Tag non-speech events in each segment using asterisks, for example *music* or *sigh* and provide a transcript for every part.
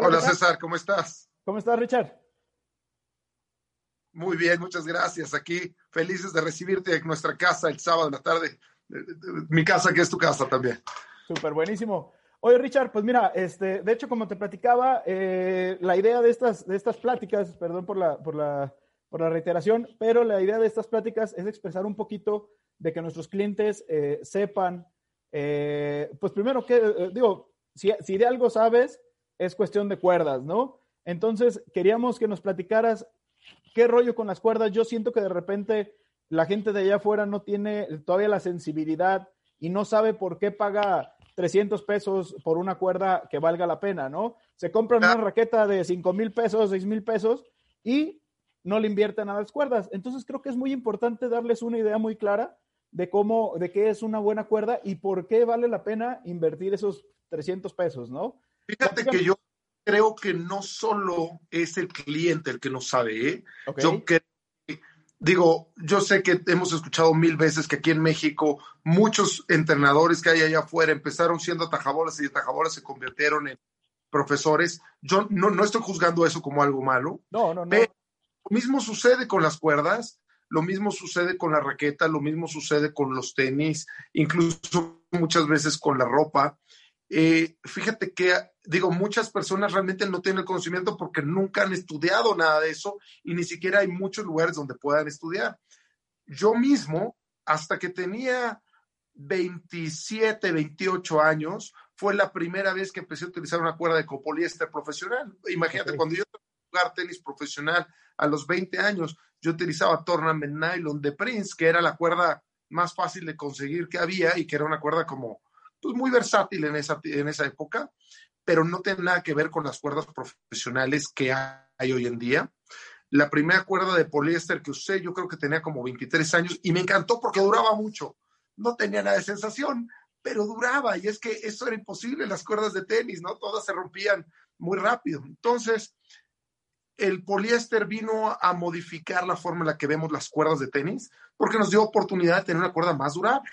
Hola, César, ¿cómo estás? ¿Cómo estás, Richard? Muy bien, muchas gracias. Aquí felices de recibirte en nuestra casa el sábado en la tarde. Mi casa, que es tu casa también. Súper buenísimo. Oye, Richard, pues mira, este, de hecho, como te platicaba, eh, la idea de estas, de estas pláticas, perdón por la, por, la, por la reiteración, pero la idea de estas pláticas es expresar un poquito de que nuestros clientes eh, sepan, eh, pues primero que, digo, si, si de algo sabes, es cuestión de cuerdas, ¿no? Entonces, queríamos que nos platicaras qué rollo con las cuerdas. Yo siento que de repente la gente de allá afuera no tiene todavía la sensibilidad y no sabe por qué paga 300 pesos por una cuerda que valga la pena, ¿no? Se compran una raqueta de 5 mil pesos, 6 mil pesos y no le invierten a las cuerdas. Entonces creo que es muy importante darles una idea muy clara de cómo, de qué es una buena cuerda y por qué vale la pena invertir esos 300 pesos, ¿no? Fíjate que yo creo que no solo es el cliente el que no sabe, ¿eh? Yo creo digo, yo sé que hemos escuchado mil veces que aquí en México muchos entrenadores que hay allá afuera empezaron siendo atajabolas y atajabolas se convirtieron en profesores. Yo no, no estoy juzgando eso como algo malo. No, no, no. Pero lo mismo sucede con las cuerdas, lo mismo sucede con la raqueta, lo mismo sucede con los tenis, incluso muchas veces con la ropa. Eh, fíjate que, digo, muchas personas realmente no tienen el conocimiento porque nunca han estudiado nada de eso y ni siquiera hay muchos lugares donde puedan estudiar. Yo mismo, hasta que tenía 27, 28 años, fue la primera vez que empecé a utilizar una cuerda de copoliéster profesional. Imagínate, cuando yo jugar tenis profesional a los 20 años, yo utilizaba Tournament Nylon de Prince, que era la cuerda más fácil de conseguir que había y que era una cuerda como pues muy versátil en esa, en esa época, pero no tiene nada que ver con las cuerdas profesionales que hay hoy en día. La primera cuerda de poliéster que usé, yo creo que tenía como 23 años y me encantó porque duraba mucho. No tenía nada de sensación, pero duraba y es que eso era imposible las cuerdas de tenis, ¿no? Todas se rompían muy rápido. Entonces, el poliéster vino a modificar la forma en la que vemos las cuerdas de tenis porque nos dio oportunidad de tener una cuerda más durable.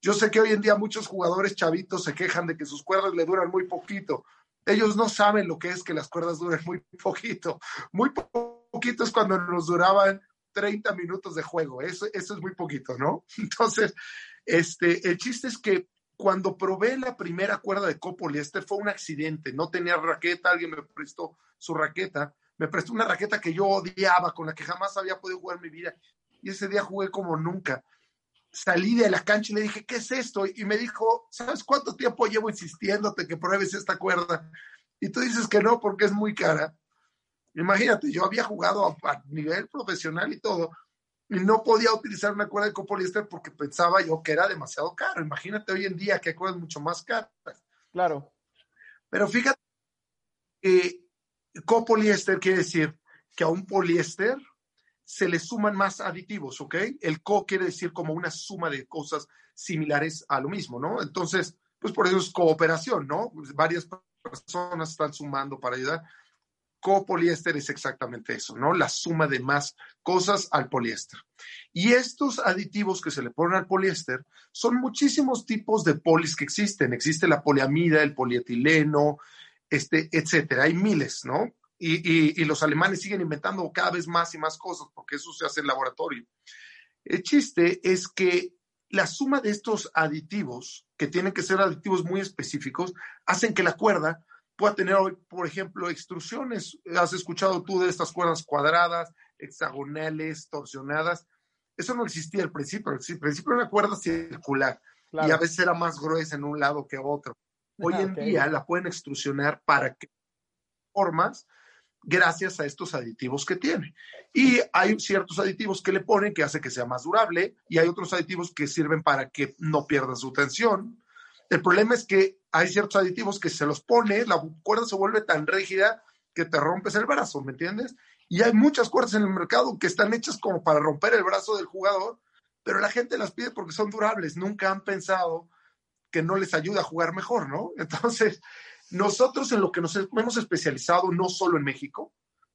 Yo sé que hoy en día muchos jugadores chavitos se quejan de que sus cuerdas le duran muy poquito. Ellos no saben lo que es que las cuerdas duren muy *laughs* poquito. Muy poquito es cuando nos duraban 30 minutos de juego. Eso, eso es muy poquito, ¿no? *laughs* Entonces, este, el chiste es que cuando probé la primera cuerda de copoliéster fue un accidente. No tenía raqueta, alguien me prestó su raqueta. Me prestó una raqueta que yo odiaba, con la que jamás había podido jugar mi vida. Y ese día jugué como nunca salí de la cancha y le dije, ¿qué es esto? Y me dijo, ¿sabes cuánto tiempo llevo insistiéndote que pruebes esta cuerda? Y tú dices que no porque es muy cara. Imagínate, yo había jugado a, nivel profesional y todo, y no podía utilizar una cuerda de copoliéster porque pensaba yo que era demasiado caro. Imagínate hoy en día que hay cuerdas mucho más caras. Claro. Pero fíjate que copoliéster quiere decir que a un poliéster se le suman más aditivos, ¿ok? El co quiere decir como una suma de cosas similares a lo mismo, ¿no? Entonces, pues por eso es cooperación, ¿no? Pues varias personas están sumando para ayudar. Copoliéster es exactamente eso, ¿no? La suma de más cosas al poliéster. Y estos aditivos que se le ponen al poliéster son muchísimos tipos de polis que existen. Existe la poliamida, el polietileno, este, etcétera. Hay miles, ¿no? Y, los alemanes siguen inventando cada vez más y más cosas porque eso se hace en laboratorio. El chiste es que la suma de estos aditivos, que tienen que ser aditivos muy específicos, hacen que la cuerda pueda tener, por ejemplo, extrusiones. Has escuchado tú de estas cuerdas cuadradas, hexagonales, torsionadas. Eso no existía al principio. Al principio era una cuerda circular y a veces era más gruesa en un lado que otro. Hoy en día la pueden extrusionar para que formas gracias a estos aditivos que tiene. Y hay ciertos aditivos que le ponen que hace que sea más durable y hay otros aditivos que sirven para que no pierda su tensión. El problema es que hay ciertos aditivos que se los pone, la cuerda se vuelve tan rígida que te rompes el brazo, ¿me entiendes? Y hay muchas cuerdas en el mercado que están hechas como para romper el brazo del jugador, pero la gente las pide porque son durables, nunca han pensado que no les ayuda a jugar mejor, ¿no? *laughs* Entonces, nosotros en lo que nos hemos especializado, no solo en México,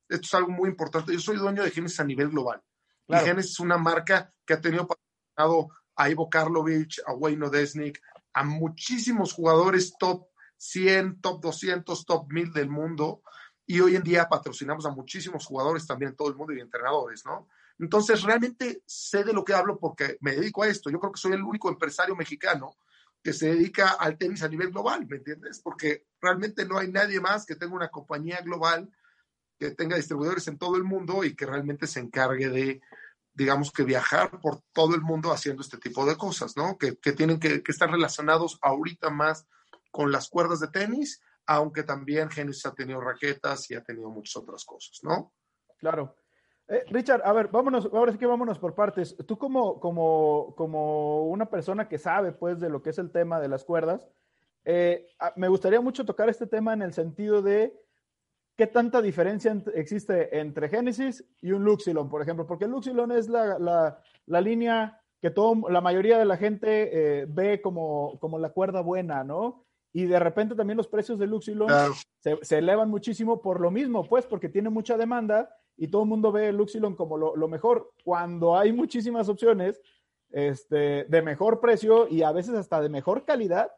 esto es algo muy importante, yo soy dueño de Genesis a nivel global. Y Genesis es una marca que ha tenido patrocinado a Ivo Karlovich, a Wayne Odesnik, a muchísimos jugadores top 100, top 200, top 1000 del mundo. Y hoy en día patrocinamos a muchísimos jugadores también en todo el mundo y entrenadores, ¿no? Entonces, realmente sé de lo que hablo porque me dedico a esto. Yo creo que soy el único empresario mexicano que se dedica al tenis a nivel global, ¿me entiendes? Porque realmente no hay nadie más que tenga una compañía global, que tenga distribuidores en todo el mundo y que realmente se encargue de, digamos que viajar por todo el mundo haciendo este tipo de cosas, ¿no? Que, tienen que, que, estar relacionados ahorita más con las cuerdas de tenis, aunque también Genesis ha tenido raquetas y ha tenido muchas otras cosas, ¿no? Claro. Eh, Richard, a ver, vámonos, ahora sí que vámonos por partes. Tú como, como, como una persona que sabe, pues, de lo que es el tema de las cuerdas, eh, me gustaría mucho tocar este tema en el sentido de qué tanta diferencia existe entre Genesis y un Luxilon, por ejemplo, porque el Luxilon es la, la, la línea que todo, la mayoría de la gente eh, ve como, como la cuerda buena, ¿no? Y de repente también los precios de Luxilon se, se, elevan muchísimo por lo mismo, pues, porque tiene mucha demanda y todo el mundo ve Luxilon como lo, mejor, cuando hay muchísimas opciones este, de mejor precio y a veces hasta de mejor calidad.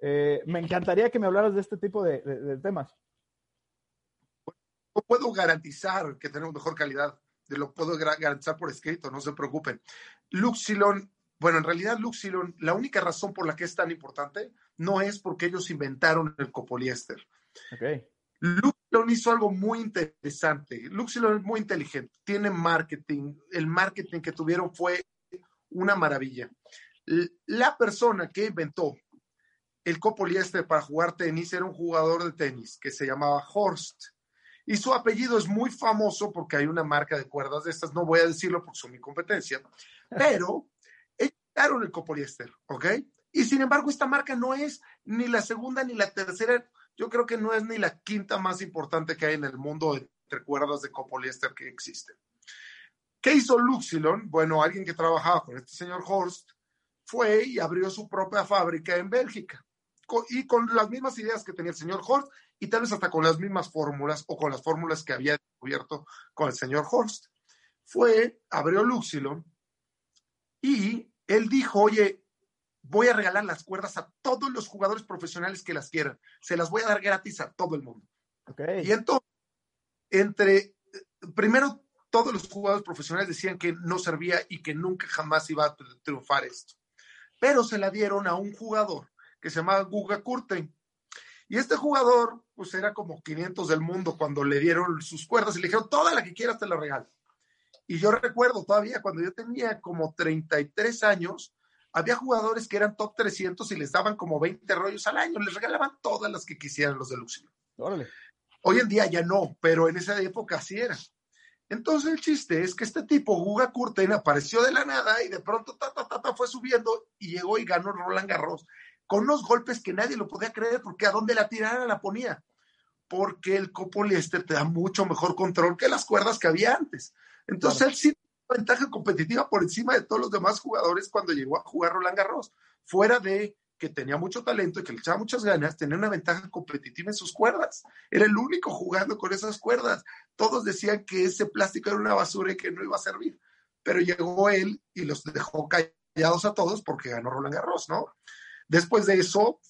Eh, me encantaría que me hablaras de este tipo de, temas. No puedo garantizar que tenemos mejor calidad, de lo puedo garantizar por escrito, no se preocupen. Luxilon, bueno, en realidad Luxilon, la única razón por la que es tan importante no es porque ellos inventaron el copoliéster. Okay. Luxilon hizo algo muy interesante. Luxilon es muy inteligente, tiene marketing. El marketing que tuvieron fue una maravilla. La persona que inventó el copoliéster para jugar tenis era un jugador de tenis que se llamaba Horst. Y su apellido es muy famoso porque hay una marca de cuerdas de estas, no voy a decirlo porque son mi competencia, pero echaron el copoliéster, ¿ok? Y sin embargo, esta marca no es ni la segunda ni la tercera yo creo que no es ni la quinta más importante que hay en el mundo entre cuerdas de copoliéster que existen. ¿Qué hizo Luxilon? Bueno, alguien que trabajaba con este señor Horst fue y abrió su propia fábrica en Bélgica. y con las mismas ideas que tenía el señor Horst y tal vez hasta con las mismas fórmulas o con las fórmulas que había descubierto con el señor Horst. Fue, abrió Luxilon y él dijo, oye, voy a regalar las cuerdas a todos los jugadores profesionales que las quieran. Se las voy a dar gratis a todo el mundo. Okay. Y entonces, entre, primero, todos los jugadores profesionales decían que no servía y que nunca jamás iba a triunfar esto. Pero se la dieron a un jugador que se llamaba Guga Kurten. Y este jugador, pues era como 500 del mundo cuando le dieron sus cuerdas y le dijeron, toda la que quieras te la regalo. Y yo recuerdo todavía cuando yo tenía como 33 años, había jugadores que eran top 300 y les daban como 20 rollos al año, les regalaban todas las que quisieran los de Luxio. Hoy en día ya no, pero en esa época así era. Entonces el chiste es que este tipo, Guga Curten, apareció de la nada y de pronto ta, ta, ta, fue subiendo y llegó y ganó Roland Garros con unos golpes que nadie lo podía creer porque a dónde la tirara la ponía. Porque el copoliéster te da mucho mejor control que las cuerdas que había antes. Entonces él sí ventaja competitiva por encima de todos los demás jugadores cuando llegó a jugar Roland Garros. Fuera de que tenía mucho talento y que le echaba muchas ganas, tenía una ventaja competitiva en sus cuerdas. Era el único jugando con esas cuerdas. Todos decían que ese plástico era una basura y que no iba a servir. Pero llegó él y los dejó callados a todos porque ganó Roland Garros, ¿no? Después de eso,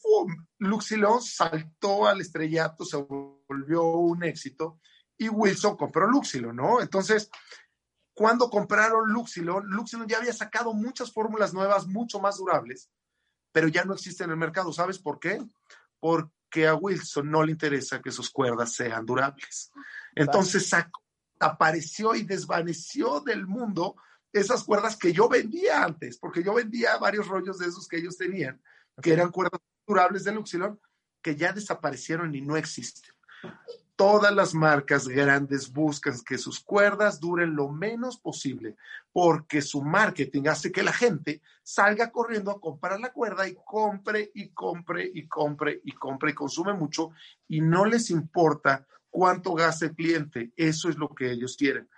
Luxilon saltó al estrellato, se volvió un éxito y Wilson compró Luxilon, ¿no? Entonces, cuando compraron Luxilon, Luxilon ya había sacado muchas fórmulas nuevas, mucho más durables, pero ya no existe en el mercado. ¿Sabes por qué? Porque a Wilson no le interesa que sus cuerdas sean durables. Entonces apareció y desvaneció del mundo esas cuerdas que yo vendía antes, porque yo vendía varios rollos de esos que ellos tenían, que eran cuerdas durables de Luxilon, que ya desaparecieron y no existen. Todas las marcas grandes buscan que sus cuerdas duren lo menos posible porque su marketing hace que la gente salga corriendo a comprar la cuerda y compre y compre y compre y compre y consume mucho y no les importa cuánto gasta el cliente. Eso es lo que ellos quieren.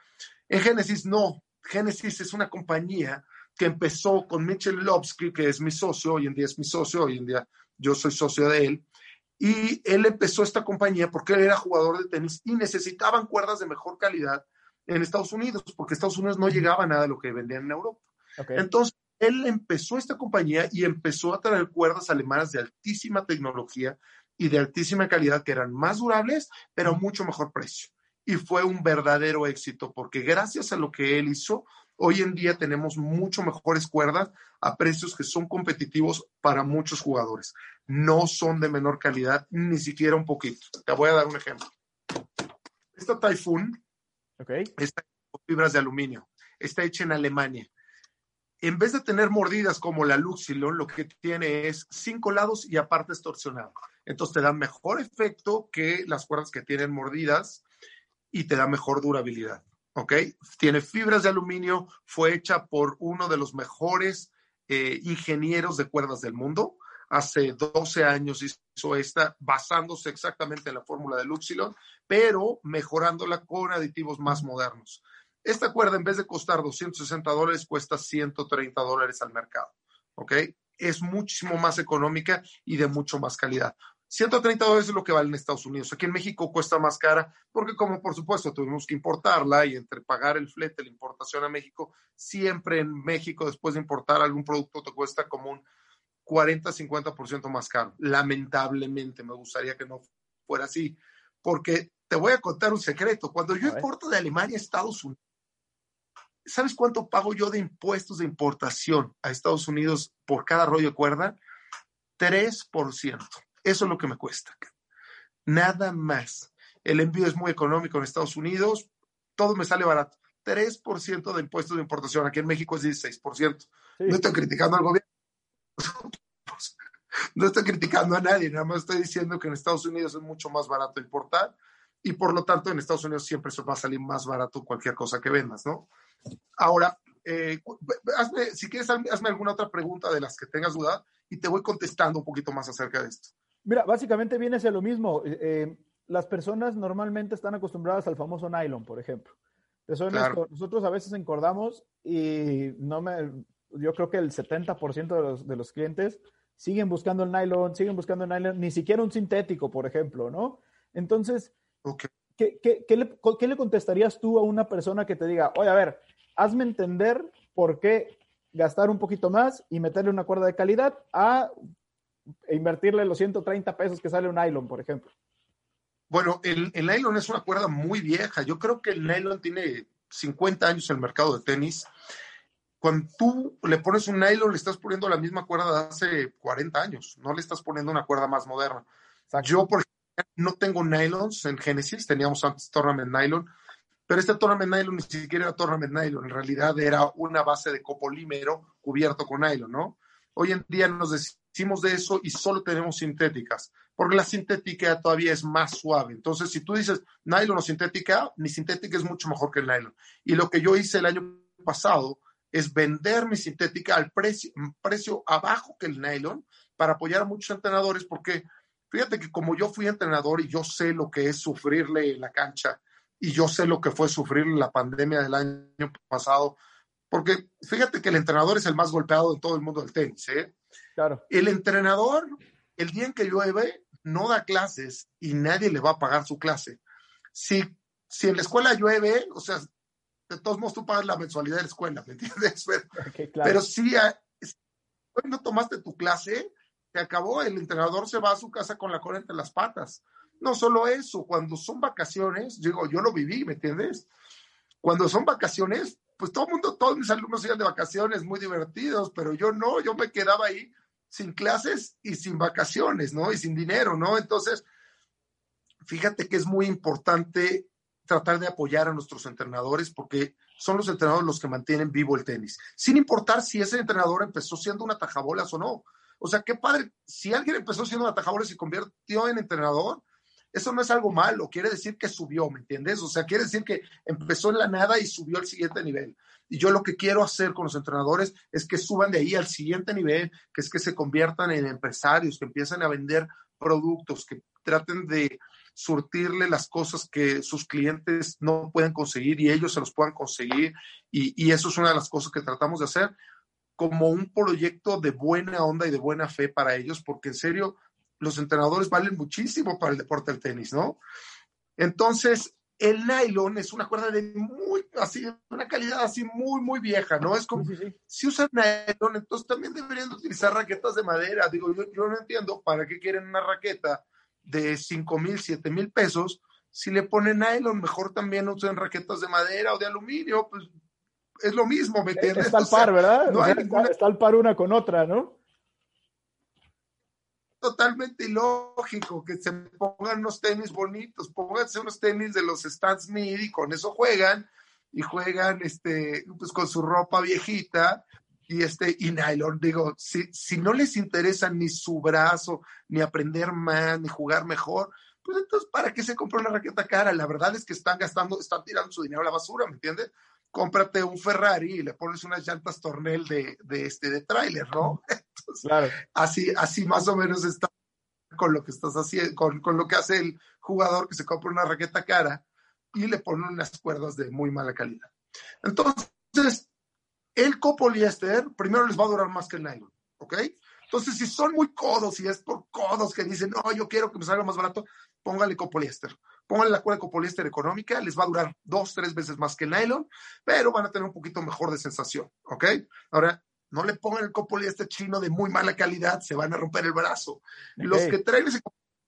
En Genesis no. Genesis es una compañía que empezó con Mitchell Lobsky, que es mi socio, hoy en día es mi socio, hoy en día yo soy socio de él y él empezó esta compañía porque él era jugador de tenis y necesitaban cuerdas de mejor calidad en Estados Unidos, porque Estados Unidos no llegaba a nada de lo que vendían en Europa. Entonces, él empezó esta compañía y empezó a traer cuerdas alemanas de altísima tecnología y de altísima calidad que eran más durables, pero a mucho mejor precio. Y fue un verdadero éxito, porque gracias a lo que él hizo, Hoy en día tenemos mucho mejores cuerdas a precios que son competitivos para muchos jugadores. No son de menor calidad, ni siquiera un poquito. Te voy a dar un ejemplo. Esta Typhoon okay. está con fibras de aluminio. Está hecha en Alemania. En vez de tener mordidas como la Luxilon, lo que tiene es cinco lados y aparte es torsionado. Entonces te da mejor efecto que las cuerdas que tienen mordidas y te da mejor durabilidad. ¿ok? Tiene fibras de aluminio, fue hecha por uno de los mejores eh, ingenieros de cuerdas del mundo. Hace 12 años hizo esta, basándose exactamente en la fórmula de Luxilon, pero mejorándola con aditivos más modernos. Esta cuerda, en vez de costar 260 dólares, cuesta 130 dólares al mercado, ¿ok? Es muchísimo más económica y de mucho más calidad. 130 dólares es lo que vale en Estados Unidos. Aquí en México cuesta más cara porque como por supuesto tuvimos que importarla y entre pagar el flete, la importación a México, siempre en México después de importar algún producto te cuesta como un 40-50% más caro. Lamentablemente, me gustaría que no fuera así, porque te voy a contar un secreto. Cuando yo importo de Alemania a Estados Unidos, ¿sabes cuánto pago yo de impuestos de importación a Estados Unidos por cada rollo de cuerda? 3%. Eso es lo que me cuesta. Nada más. El envío es muy económico en Estados Unidos, todo me sale barato. 3% de impuestos de importación, aquí en México es 16%. No estoy criticando al gobierno. *laughs* no estoy criticando a nadie, nada más estoy diciendo que en Estados Unidos es mucho más barato importar y por lo tanto en Estados Unidos siempre se va a salir más barato cualquier cosa que vendas, ¿no? Ahora, eh, hazme, si quieres, hazme alguna otra pregunta de las que tengas duda y te voy contestando un poquito más acerca de esto. Mira, básicamente viene a ser lo mismo. Eh, eh, las personas normalmente están acostumbradas al famoso nylon, por ejemplo. Nosotros a veces encordamos y no me, yo creo que el 70% de los, de los clientes siguen buscando el nylon, siguen buscando el nylon, ni siquiera un sintético, por ejemplo, ¿no? Entonces, ¿qué, qué, le, ¿qué, le, contestarías tú a una persona que te diga, oye, a ver, hazme entender por qué gastar un poquito más y meterle una cuerda de calidad a e invertirle los 130 pesos que sale un nylon, por ejemplo? Bueno, el, el, nylon es una cuerda muy vieja. Yo creo que el nylon tiene 50 años en el mercado de tenis. Cuando tú le pones un nylon, le estás poniendo la misma cuerda de hace 40 años. No le estás poniendo una cuerda más moderna. Yo, por ejemplo, no tengo nylons en Genesis. Teníamos antes Tournament Nylon. Pero este Tournament Nylon ni siquiera era Tournament Nylon. En realidad era una base de copolímero cubierto con nylon, ¿no? Hoy en día nos hicimos de eso y solo tenemos sintéticas, porque la sintética todavía es más suave. Entonces, si tú dices nylon o sintética, mi sintética es mucho mejor que el nylon. Y lo que yo hice el año pasado es vender mi sintética al precio, precio abajo que el nylon para apoyar a muchos entrenadores, porque fíjate que como yo fui entrenador y yo sé lo que es sufrirle la cancha y yo sé lo que fue sufrir la pandemia del año pasado, porque fíjate que el entrenador es el más golpeado de todo el mundo del tenis, ¿eh? Claro. El entrenador, el día en que llueve, no da clases y nadie le va a pagar su clase. Si, si en la escuela llueve, o sea, de todos modos tú pagas la mensualidad de la escuela, ¿me entiendes? *laughs* Pero, si, hoy no tomaste tu clase, se acabó, el entrenador se va a su casa con la cola entre las patas. No solo eso, cuando son vacaciones, digo, yo lo viví, ¿me entiendes? Cuando son vacaciones, pues todo el mundo, todos mis alumnos iban de vacaciones muy divertidos, pero yo no, yo me quedaba ahí sin clases y sin vacaciones, ¿no? Y sin dinero, ¿no? Entonces, fíjate que es muy importante tratar de apoyar a nuestros entrenadores porque son los entrenadores los que mantienen vivo el tenis, sin importar si ese entrenador empezó siendo una tajabolas o no. O sea, qué padre, si alguien empezó siendo una tajabolas y se convirtió en entrenador, eso no es algo malo, quiere decir que subió, ¿me entiendes? O sea, quiere decir que empezó en la nada y subió al siguiente nivel. Y yo lo que quiero hacer con los entrenadores es que suban de ahí al siguiente nivel, que es que se conviertan en empresarios, que empiecen a vender productos, que traten de surtirle las cosas que sus clientes no pueden conseguir y ellos se los puedan conseguir. Y, y eso es una de las cosas que tratamos de hacer como un proyecto de buena onda y de buena fe para ellos, porque en serio, los entrenadores valen muchísimo para el deporte del tenis, ¿no? Entonces, el nylon es una cuerda de muy, así, una calidad así muy, muy vieja, ¿no? Es como, si usan nylon, entonces también deberían utilizar raquetas de madera. Digo, yo, yo no entiendo para qué quieren una raqueta de 5 mil, 7 mil pesos. Si le ponen nylon, mejor también usen raquetas de madera o de aluminio, pues es lo mismo, ¿me entiendes? Está al par, ¿verdad? No hay ninguna... está al par una con otra, ¿no? Totalmente ilógico que se pongan unos tenis bonitos, pónganse unos tenis de los Stan Smith y con eso juegan y juegan este pues con su ropa viejita y este y nylon. Digo si, si no les interesa ni su brazo ni aprender más ni jugar mejor pues entonces para qué se compra una raqueta cara la verdad es que están gastando están tirando su dinero a la basura me entiendes cómprate un Ferrari y le pones unas llantas tornel de, de este de tráiler no *laughs* claro. Así, así más o menos está con lo que estás haciendo, con, con, lo que hace el jugador que se compra una raqueta cara y le pone unas cuerdas de muy mala calidad. Entonces, el copoliéster primero les va a durar más que el nylon, ¿ok? Entonces, si son muy codos y es por codos que dicen, no, yo quiero que me salga más barato, póngale copoliéster. Póngale la cuerda de copoliéster económica, les va a durar dos, tres veces más que el nylon, pero van a tener un poquito mejor de sensación, ¿ok? Ahora, no le pongan el copoliéster chino de muy mala calidad, se van a romper el brazo. Los que traen ese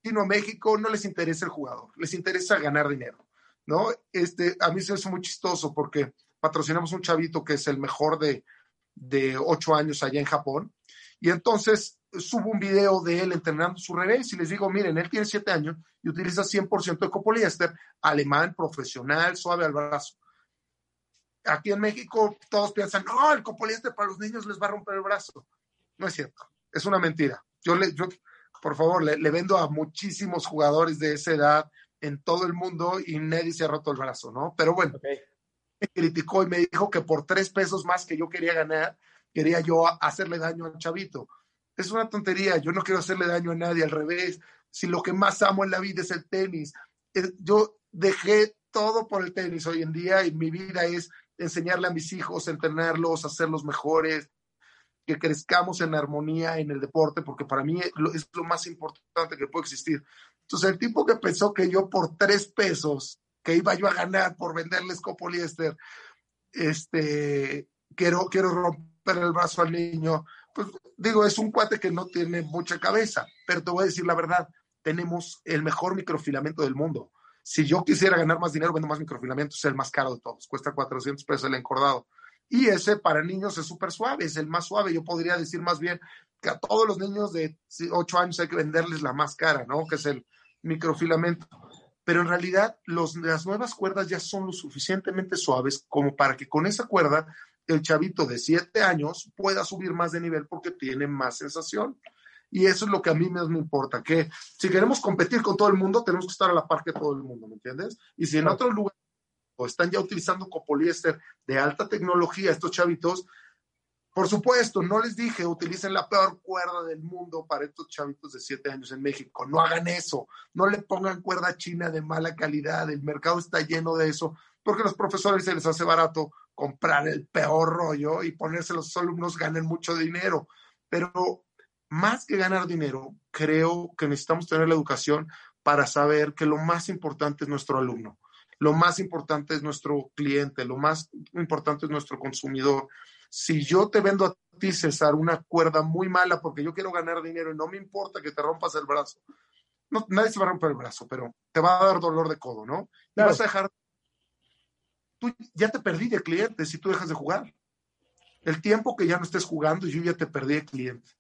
chino a México no les interesa el jugador, les interesa ganar dinero, ¿no? Este, a mí se hace muy chistoso porque patrocinamos un chavito que es el mejor de, de ocho años allá en Japón, y entonces subo un video de él entrenando su revés y les digo, miren, él tiene siete años y utiliza 100% de copoliéster, alemán, profesional, suave al brazo aquí en México todos piensan, no, el copoliéster para los niños les va a romper el brazo. No es cierto, es una mentira. Yo, le, yo por favor, le, vendo a muchísimos jugadores de esa edad en todo el mundo y nadie se ha roto el brazo, ¿no? Pero bueno, me criticó y me dijo que por tres pesos más que yo quería ganar, quería yo hacerle daño al chavito. Es una tontería, yo no quiero hacerle daño a nadie, al revés. Si lo que más amo en la vida es el tenis, yo dejé todo por el tenis hoy en día y mi vida es enseñarle a mis hijos, entrenarlos, hacerlos mejores, que crezcamos en armonía en el deporte, porque para mí es lo más importante que puede existir. Entonces, el tipo que pensó que yo por tres pesos, que iba yo a ganar por venderles copoliéster, este, quiero, quiero romper el brazo al niño, pues digo, es un cuate que no tiene mucha cabeza, pero te voy a decir la verdad, tenemos el mejor microfilamento del mundo. Si yo quisiera ganar más dinero, vendo más microfilamentos, es el más caro de todos, cuesta 400 pesos el encordado. Y ese para niños es súper suave, es el más suave. Yo podría decir más bien que a todos los niños de 8 años hay que venderles la más cara, ¿no? Que es el microfilamento. Pero en realidad los, las nuevas cuerdas ya son lo suficientemente suaves como para que con esa cuerda el chavito de 7 años pueda subir más de nivel porque tiene más sensación. Y eso es lo que a mí más me importa, que si queremos competir con todo el mundo, tenemos que estar a la par que todo el mundo, ¿me entiendes? Y si en otros lugares están ya utilizando copoliéster de alta tecnología, estos chavitos, por supuesto, no les dije, utilicen la peor cuerda del mundo para estos chavitos de 7 años en México. No hagan eso. No le pongan cuerda china de mala calidad. El mercado está lleno de eso, porque a los profesores se les hace barato comprar el peor rollo y ponerse los alumnos ganen mucho dinero. Pero más que ganar dinero, creo que necesitamos tener la educación para saber que lo más importante es nuestro alumno, lo más importante es nuestro cliente, lo más importante es nuestro consumidor. Si yo te vendo a ti, César, una cuerda muy mala porque yo quiero ganar dinero y no me importa que te rompas el brazo, no, nadie se va a romper el brazo, pero te va a dar dolor de codo, ¿no? Y vas a dejar, tú ya te perdí de cliente si tú dejas de jugar. El tiempo que ya no estés jugando, yo ya te perdí de cliente.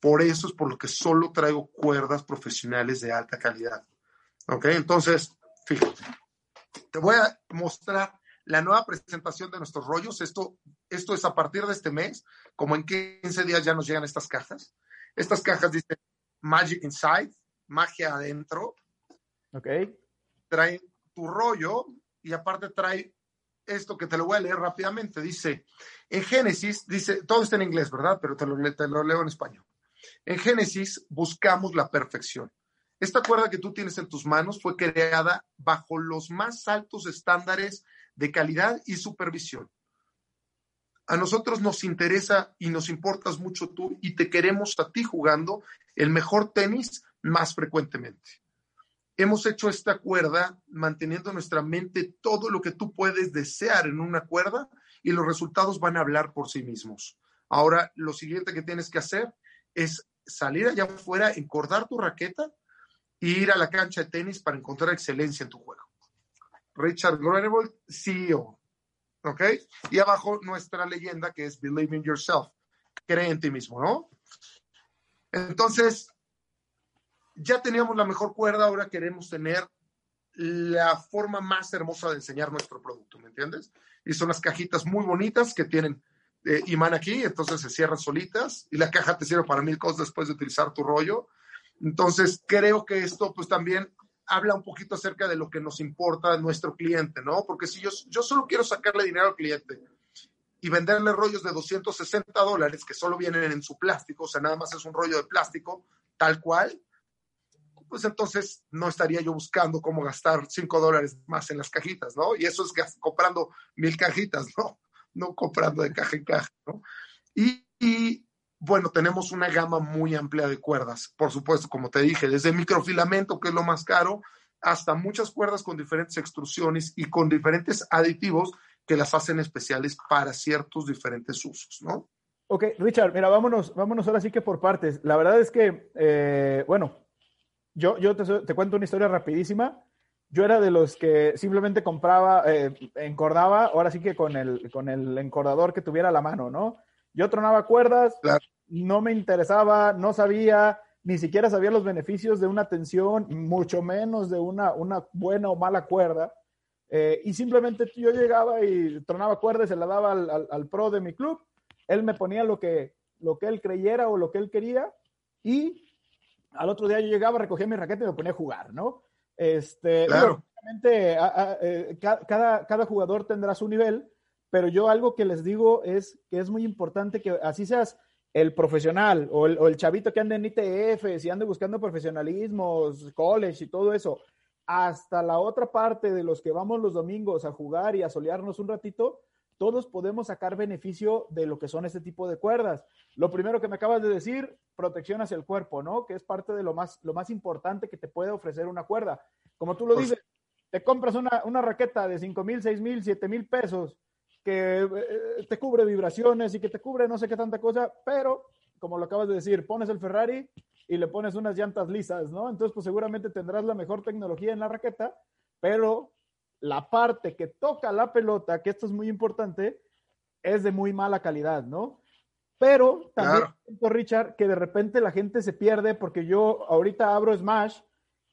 Por eso es por lo que solo traigo cuerdas profesionales de alta calidad. ¿Ok? Entonces, fíjate, te voy a mostrar la nueva presentación de nuestros rollos. Esto, esto es a partir de este mes, como en 15 días ya nos llegan estas cajas. Estas cajas dicen Magic Inside, magia adentro. Ok. Trae tu rollo y aparte trae esto que te lo voy a leer rápidamente. Dice, en Génesis, dice, todo está en inglés, ¿verdad? Pero te lo, te lo leo en español. En Génesis buscamos la perfección. Esta cuerda que tú tienes en tus manos fue creada bajo los más altos estándares de calidad y supervisión. A nosotros nos interesa y nos importas mucho tú y te queremos a ti jugando el mejor tenis más frecuentemente. Hemos hecho esta cuerda manteniendo en nuestra mente todo lo que tú puedes desear en una cuerda y los resultados van a hablar por sí mismos. Ahora, lo siguiente que tienes que hacer es salir allá afuera, encordar tu raqueta e ir a la cancha de tenis para encontrar excelencia en tu juego. Richard Groenewold, CEO. ¿Ok? Y abajo nuestra leyenda que es Believe in Yourself. Cree en ti mismo, ¿no? Entonces, ya teníamos la mejor cuerda, ahora queremos tener la forma más hermosa de enseñar nuestro producto, ¿me entiendes? Y son las cajitas muy bonitas que tienen eh, imán aquí, entonces se cierran solitas y la caja te sirve para mil cosas después de utilizar tu rollo. Entonces, creo que esto pues también habla un poquito acerca de lo que nos importa a nuestro cliente, ¿no? Porque si yo, yo solo quiero sacarle dinero al cliente y venderle rollos de 260 dólares que solo vienen en su plástico, o sea, nada más es un rollo de plástico, tal cual, pues entonces no estaría yo buscando cómo gastar 5 dólares más en las cajitas, ¿no? Y eso es comprando mil cajitas, ¿no? *laughs* No comprando de caja en caja, ¿no? Y, bueno, tenemos una gama muy amplia de cuerdas, por supuesto, como te dije, desde microfilamento, que es lo más caro, hasta muchas cuerdas con diferentes extrusiones y con diferentes aditivos que las hacen especiales para ciertos diferentes usos, ¿no? Ok, Richard, mira, vámonos, vámonos ahora sí que por partes. La verdad es que, eh, bueno, yo, yo te, te, cuento una historia rapidísima. Yo era de los que simplemente compraba, eh, encordaba, ahora sí que con el, con el encordador que tuviera a la mano, ¿no? Yo tronaba cuerdas, claro. no me interesaba, no sabía, ni siquiera sabía los beneficios de una tensión, mucho menos de una, una buena o mala cuerda. Eh, y simplemente yo llegaba y tronaba cuerdas, se la daba al, al, al, pro de mi club, él me ponía lo que, lo que él creyera o lo que él quería y al otro día yo llegaba, recogía mi raqueta y me ponía a jugar, ¿no? Este, claro. obviamente, a, a, eh, cada, cada jugador tendrá su nivel, pero yo algo que les digo es que es muy importante que así seas el profesional o el, o el chavito que anda en ITF, si ande buscando profesionalismos, college y todo eso, hasta la otra parte de los que vamos los domingos a jugar y a solearnos un ratito, todos podemos sacar beneficio de lo que son este tipo de cuerdas. Lo primero que me acabas de decir, protección hacia el cuerpo, ¿no? Que es parte de lo más, lo más importante que te puede ofrecer una cuerda. Como tú lo dices, te compras una, una raqueta de 5 mil, 6 mil, 7 mil pesos que eh, te cubre vibraciones y que te cubre no sé qué tanta cosa, pero como lo acabas de decir, pones el Ferrari y le pones unas llantas lisas, ¿no? Entonces, pues seguramente tendrás la mejor tecnología en la raqueta, pero la parte que toca la pelota, que esto es muy importante, es de muy mala calidad, ¿no? Pero también, claro. Richard, que de repente la gente se pierde porque yo ahorita abro Smash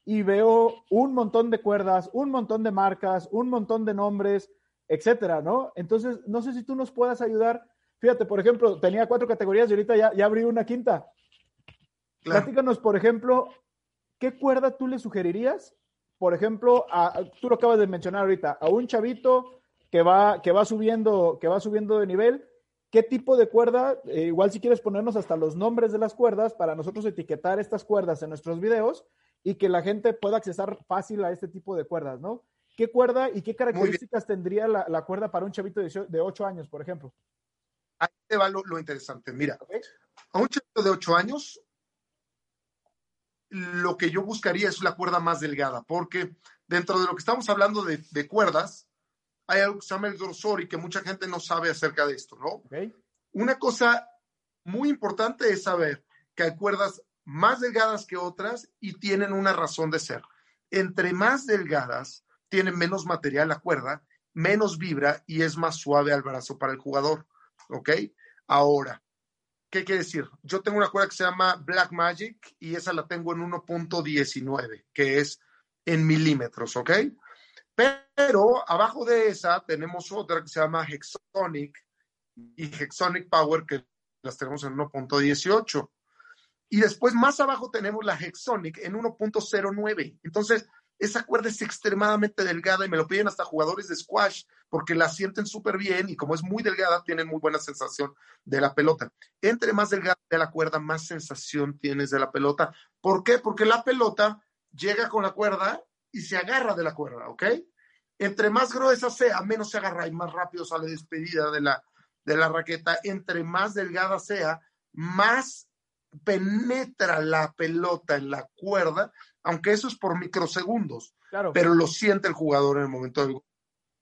y veo un montón de cuerdas, un montón de marcas, un montón de nombres, etcétera, ¿no? Entonces, no sé si tú nos puedas ayudar. Fíjate, por ejemplo, tenía cuatro categorías y ahorita ya, ya abrí una quinta. Claro. Platícanos, por ejemplo, ¿qué cuerda tú le sugerirías por ejemplo, a, tú lo acabas de mencionar ahorita, a un chavito que va, que va, subiendo, que va subiendo de nivel, ¿qué tipo de cuerda? Eh, igual si quieres ponernos hasta los nombres de las cuerdas para nosotros etiquetar estas cuerdas en nuestros videos y que la gente pueda accesar fácil a este tipo de cuerdas, ¿no? ¿Qué cuerda y qué características tendría la, la, cuerda para un chavito de, de 8 años, por ejemplo? Ahí te va lo, lo interesante. Mira, okay. a un chavito de 8 años, lo que yo buscaría es la cuerda más delgada, porque dentro de lo que estamos hablando de, de cuerdas, hay algo que se llama el que mucha gente no sabe acerca de esto, ¿no? Okay. Una cosa muy importante es saber que hay cuerdas más delgadas que otras y tienen una razón de ser. Entre más delgadas, tienen menos material la cuerda, menos vibra y es más suave al brazo para el jugador, ¿ok? Ahora, ¿Qué quiere decir? Yo tengo una cuerda que se llama Black Magic y esa la tengo en 1.19, que es en milímetros, ¿ok? Pero abajo de esa tenemos otra que se llama Hexonic y Hexonic Power, que las tenemos en 1.18. Y después más abajo tenemos la Hexonic en 1.09. Entonces, esa cuerda es extremadamente delgada y me lo piden hasta jugadores de squash porque la sienten súper bien y como es muy delgada, tienen muy buena sensación de la pelota. Entre más delgada la cuerda, más sensación tienes de la pelota. ¿Por qué? Porque la pelota llega con la cuerda y se agarra de la cuerda, ¿ok? Entre más gruesa sea, menos se agarra y más rápido sale despedida de la, de la raqueta. Entre más delgada sea, más penetra la pelota en la cuerda, aunque eso es por microsegundos, claro. pero lo siente el jugador en el momento del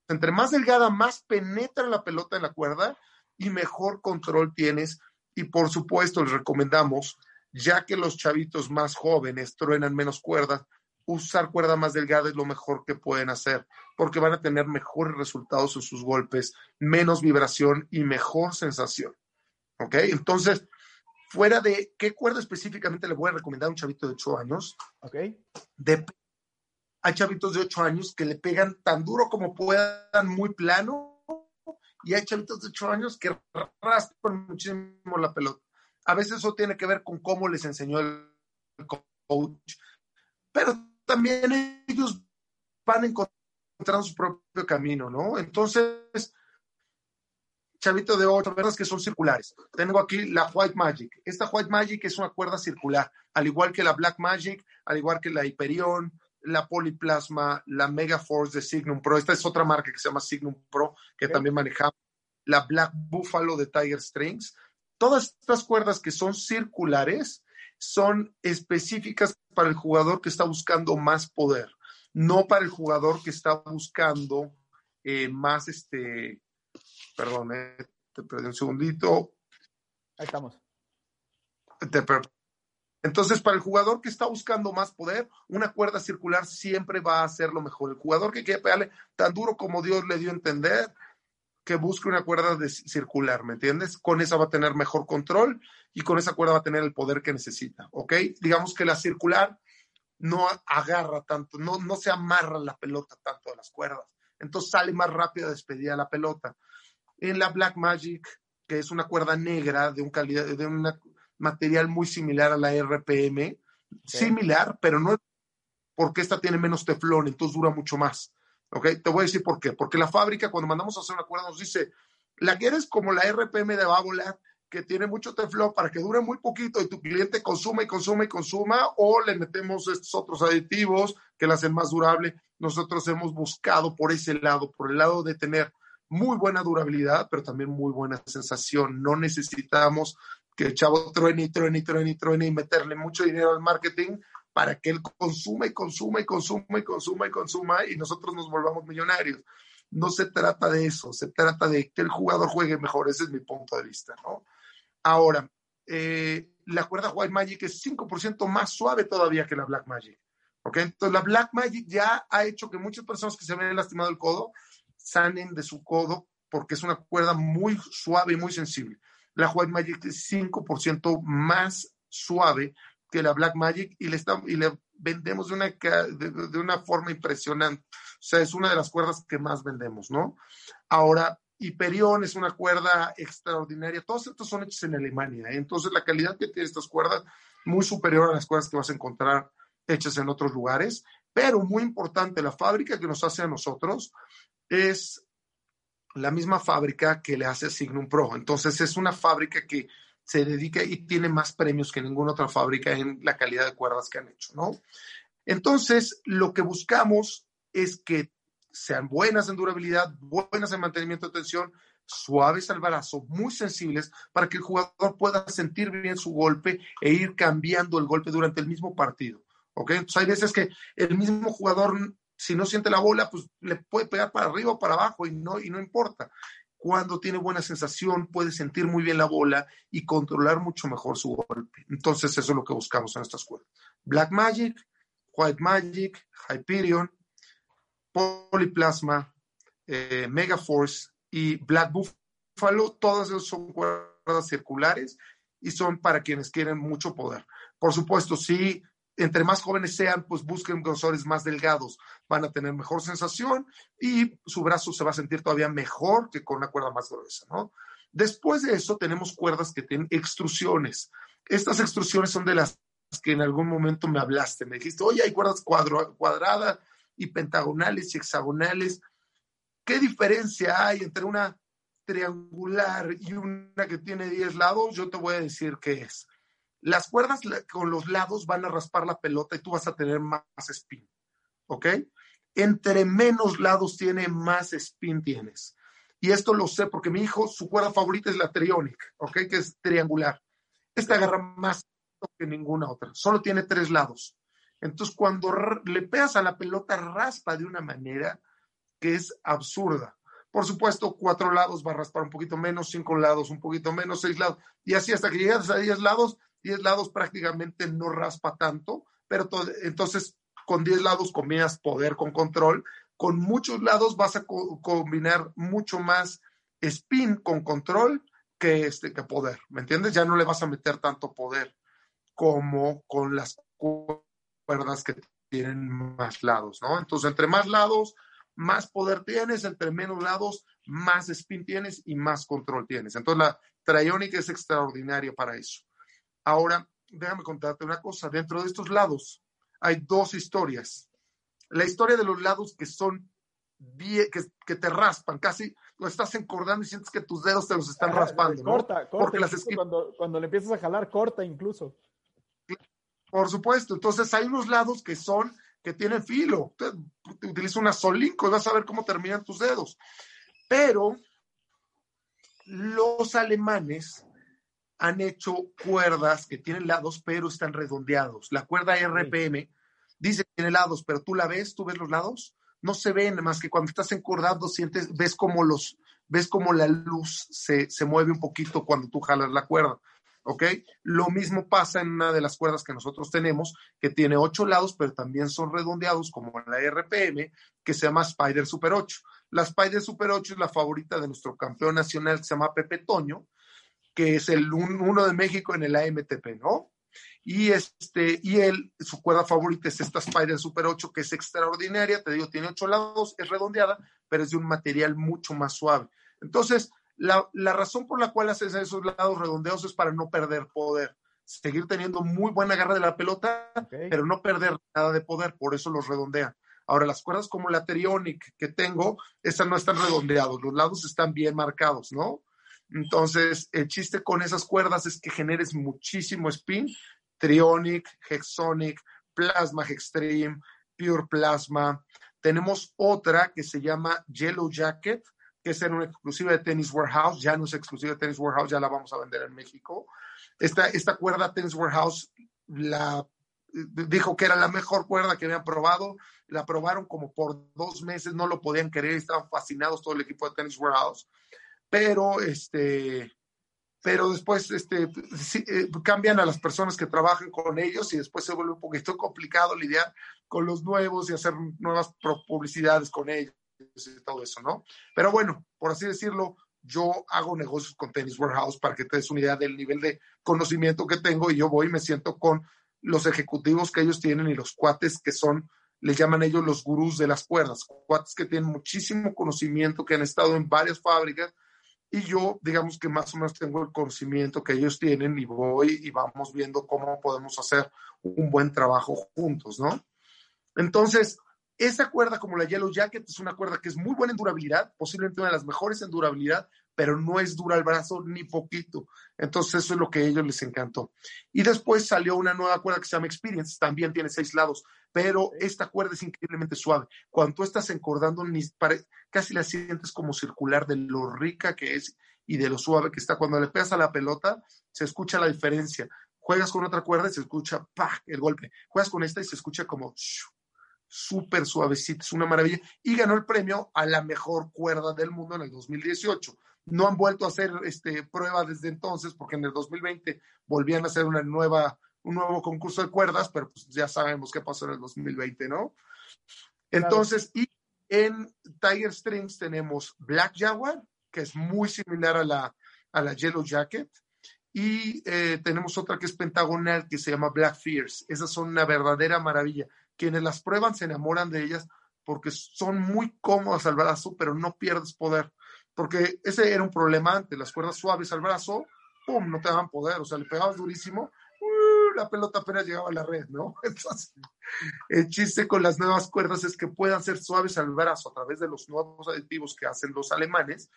Entre más delgada, más penetra la pelota en la cuerda y mejor control tienes. Y por supuesto, les recomendamos, ya que los chavitos más jóvenes truenan menos cuerdas, usar cuerda más delgada es lo mejor que pueden hacer, porque van a tener mejores resultados en sus golpes, menos vibración y mejor sensación. ¿Ok? Entonces, fuera de qué cuerda específicamente le voy a recomendar a un chavito de 8 años. Ok. De, hay chavitos de 8 años que le pegan tan duro como puedan, muy plano, y hay chavitos de 8 años que raspan muchísimo la pelota. A veces eso tiene que ver con cómo les enseñó el coach, pero también ellos van encontrando su propio camino, ¿no? Entonces, chavito de ocho cuerdas que son circulares. Tengo aquí la White Magic. Esta White Magic es una cuerda circular, al igual que la Black Magic, al igual que la Hyperion, la Polyplasma, la Mega Force de Signum Pro. Esta es otra marca que se llama Signum Pro, que también manejamos. La Black Buffalo de Tiger Strings. Todas estas cuerdas que son circulares son específicas para el jugador que está buscando más poder, no para el jugador que está buscando eh, más este, Perdón, eh, te perdí un segundito. Ahí estamos. Entonces, para el jugador que está buscando más poder, una cuerda circular siempre va a ser lo mejor. El jugador que quiere pegarle tan duro como Dios le dio a entender, que busque una cuerda de circular, ¿me entiendes? Con esa va a tener mejor control y con esa cuerda va a tener el poder que necesita, ¿ok? Digamos que la circular no agarra tanto, no, no se amarra la pelota tanto de las cuerdas. Entonces sale más rápido a despedir a la pelota en la Black Magic, que es una cuerda negra de un, calidad, de un material muy similar a la RPM, similar, pero no porque esta tiene menos teflón, entonces dura mucho más. ¿Ok? Te voy a decir por qué. Porque la fábrica, cuando mandamos a hacer una cuerda, nos dice, la quieres como la RPM de Babolat, que tiene mucho teflón para que dure muy poquito y tu cliente consuma y consuma y consuma, o le metemos estos otros aditivos que la hacen más durable. Nosotros hemos buscado por ese lado, por el lado de tener muy buena durabilidad, pero también muy buena sensación. No necesitamos que el chavo truene y truene y truene y truene y meterle mucho dinero al marketing para que él consuma y consuma y consuma y consuma y consuma y nosotros nos volvamos millonarios. No se trata de eso, se trata de que el jugador juegue mejor, ese es mi punto de vista, ¿no? Ahora, eh, la cuerda White Magic es 5% más suave todavía que la Black Magic, ¿ok? Entonces la Black Magic ya ha hecho que muchas personas que se habían lastimado el codo sanen de su codo porque es una cuerda muy suave y muy sensible. La White Magic es 5% más suave que la Black Magic y le, está, y le vendemos de una, de, una forma impresionante. O sea, es una de las cuerdas que más vendemos, ¿no? Ahora, Hyperion es una cuerda extraordinaria. Todos estos son hechos en Alemania. ¿eh? Entonces, la calidad que tiene estas cuerdas muy superior a las cuerdas que vas a encontrar hechas en otros lugares. Pero muy importante, la fábrica que nos hace a nosotros es la misma fábrica que le hace Signum Pro. Entonces es una fábrica que se dedica y tiene más premios que ninguna otra fábrica en la calidad de cuerdas que han hecho, ¿no? Entonces, lo que buscamos es que sean buenas en durabilidad, buenas en mantenimiento de tensión, suaves al brazo, muy sensibles, para que el jugador pueda sentir bien su golpe e ir cambiando el golpe durante el mismo partido. ¿Ok? Entonces hay veces que el mismo jugador si no siente la bola, pues le puede pegar para arriba o para abajo y no, y no importa. Cuando tiene buena sensación, puede sentir muy bien la bola y controlar mucho mejor su golpe. Entonces, eso es lo que buscamos en estas cuerdas. Black Magic, White Magic, Hyperion, Polyplasma, eh, Mega Force y Black Buffalo, todas esas son cuerdas circulares y son para quienes quieren mucho poder. Por supuesto, sí entre más jóvenes sean, pues busquen grosores más delgados, van a tener mejor sensación y su brazo se va a sentir todavía mejor que con una cuerda más gruesa, ¿no? Después de eso tenemos cuerdas que tienen extrusiones. Estas extrusiones son de las que en algún momento me hablaste, me dijiste, oye, hay cuerdas cuadradas y pentagonales y hexagonales. ¿Qué diferencia hay entre una triangular y una que tiene 10 lados? Yo te voy a decir qué es. Las cuerdas con los lados van a raspar la pelota y tú vas a tener más spin, ¿ok? Entre menos lados tiene, más spin tienes. Y esto lo sé porque mi hijo, su cuerda favorita es la Trionic, ¿ok? Que es triangular. Esta agarra más que ninguna otra. Solo tiene tres lados. Entonces, cuando le pegas a la pelota, raspa de una manera que es absurda. Por supuesto, cuatro lados va a raspar un poquito menos, cinco lados un poquito menos, seis lados. Y así hasta que llegas a diez lados, diez lados prácticamente no raspa tanto, pero entonces con diez lados combinas poder con control. Con muchos lados vas a combinar mucho más spin con control que, este, que poder, ¿me entiendes? Ya no le vas a meter tanto poder como con las cuerdas que tienen más lados, ¿no? Entonces, entre más lados, más poder tienes, entre menos lados, más spin tienes y más control tienes. Entonces, la Trionic es extraordinaria para eso. Ahora, déjame contarte una cosa. Dentro de estos lados hay dos historias. La historia de los lados que son que, te raspan, casi lo estás encordando y sientes que tus dedos te los están raspando. Corta, corta. Porque las cuando, cuando le empiezas a jalar, corta incluso. Por supuesto. Entonces hay unos lados que son, que tienen filo. Utiliza una solinco y vas a ver cómo terminan tus dedos. Pero los alemanes han hecho cuerdas que tienen lados, pero están redondeados. La cuerda RPM dice que tiene lados, pero tú la ves, tú ves los lados no se ven más que cuando estás encordando, sientes, ves como los, ves como la luz se, se mueve un poquito cuando tú jalas la cuerda. ¿ok? Lo mismo pasa en una de las cuerdas que nosotros tenemos, que tiene ocho lados, pero también son redondeados, como en la RPM, que se llama Spider Super 8. La Spider Super 8 es la favorita de nuestro campeón nacional, que se llama Pepe Toño, que es el uno de México en el AMTP, ¿no? Y, este, y él, su cuerda favorita es esta Spider Super 8, que es extraordinaria, te digo, tiene ocho lados, es redondeada, pero es de un material mucho más suave. Entonces, la, razón por la cual haces esos lados redondeados es para no perder poder, seguir teniendo muy buena agarra de la pelota, pero no perder nada de poder, por eso los redondean. Ahora, las cuerdas como la Trionic que tengo, esas no están redondeados, los lados están bien marcados, ¿no? Entonces, el chiste con esas cuerdas es que generes muchísimo spin, Trionic, Hexonic, Plasma Extreme, Pure Plasma. Tenemos otra que se llama Yellow Jacket, que es en una exclusiva de Tennis Warehouse. Ya no es exclusiva de Tennis Warehouse, ya la vamos a vender en México. Esta, esta cuerda Tennis Warehouse la dijo que era la mejor cuerda que habían probado. La probaron como por dos meses, no lo podían querer, estaban fascinados todo el equipo de Tennis Warehouse. Pero este, pero después este, eh, cambian a las personas que trabajan con ellos y después se vuelve un poquito *laughs* complicado lidiar con los nuevos y hacer nuevas publicidades con ellos y todo eso, ¿no? Pero bueno, por así decirlo, yo hago negocios con Tennis Warehouse para que te des una idea del nivel de conocimiento que tengo y yo voy y me siento con los ejecutivos que ellos tienen y los cuates que son, les llaman ellos los gurús de las cuerdas, cuates que tienen muchísimo conocimiento, que han estado en varias fábricas y yo, digamos que más o menos tengo el conocimiento que ellos tienen y voy y vamos viendo cómo podemos hacer un buen trabajo juntos, ¿no? Entonces, esa cuerda como la Yellow Jacket es una cuerda que es muy buena en durabilidad, posiblemente una de las mejores en durabilidad, pero no es dura el brazo ni poquito. Entonces eso es lo que a ellos les encantó. Y después salió una nueva cuerda que se llama Experience, también tiene seis lados, pero esta cuerda es increíblemente suave. Cuando tú estás encordando, casi la sientes como circular de lo rica que es y de lo suave que está. Cuando le pegas a la pelota, se escucha la diferencia. Juegas con otra cuerda y se escucha ¡pah! el golpe. Juegas con esta y se escucha como súper suavecita, es una maravilla. Y ganó el premio a la mejor cuerda del mundo en el 2018. No han vuelto a hacer este, prueba desde entonces, porque en el 2020 volvían a hacer una nueva un nuevo concurso de cuerdas, pero pues ya sabemos qué pasó en el 2020, ¿no? Entonces, y en Tiger Strings tenemos Black Jaguar, que es muy similar a la, a la Yellow Jacket, y eh, tenemos otra que es pentagonal, que se llama Black Fears. Esas son una verdadera maravilla. Quienes las prueban se enamoran de ellas porque son muy cómodas al brazo, pero no pierdes poder. Porque ese era un problema antes, las cuerdas suaves al brazo, ¡pum!, no te daban poder, o sea, le pegabas durísimo la pelota apenas llegaba a la red, ¿no? *laughs* Entonces, el chiste con las nuevas cuerdas es que puedan ser suaves al brazo a través de los nuevos aditivos que hacen los alemanes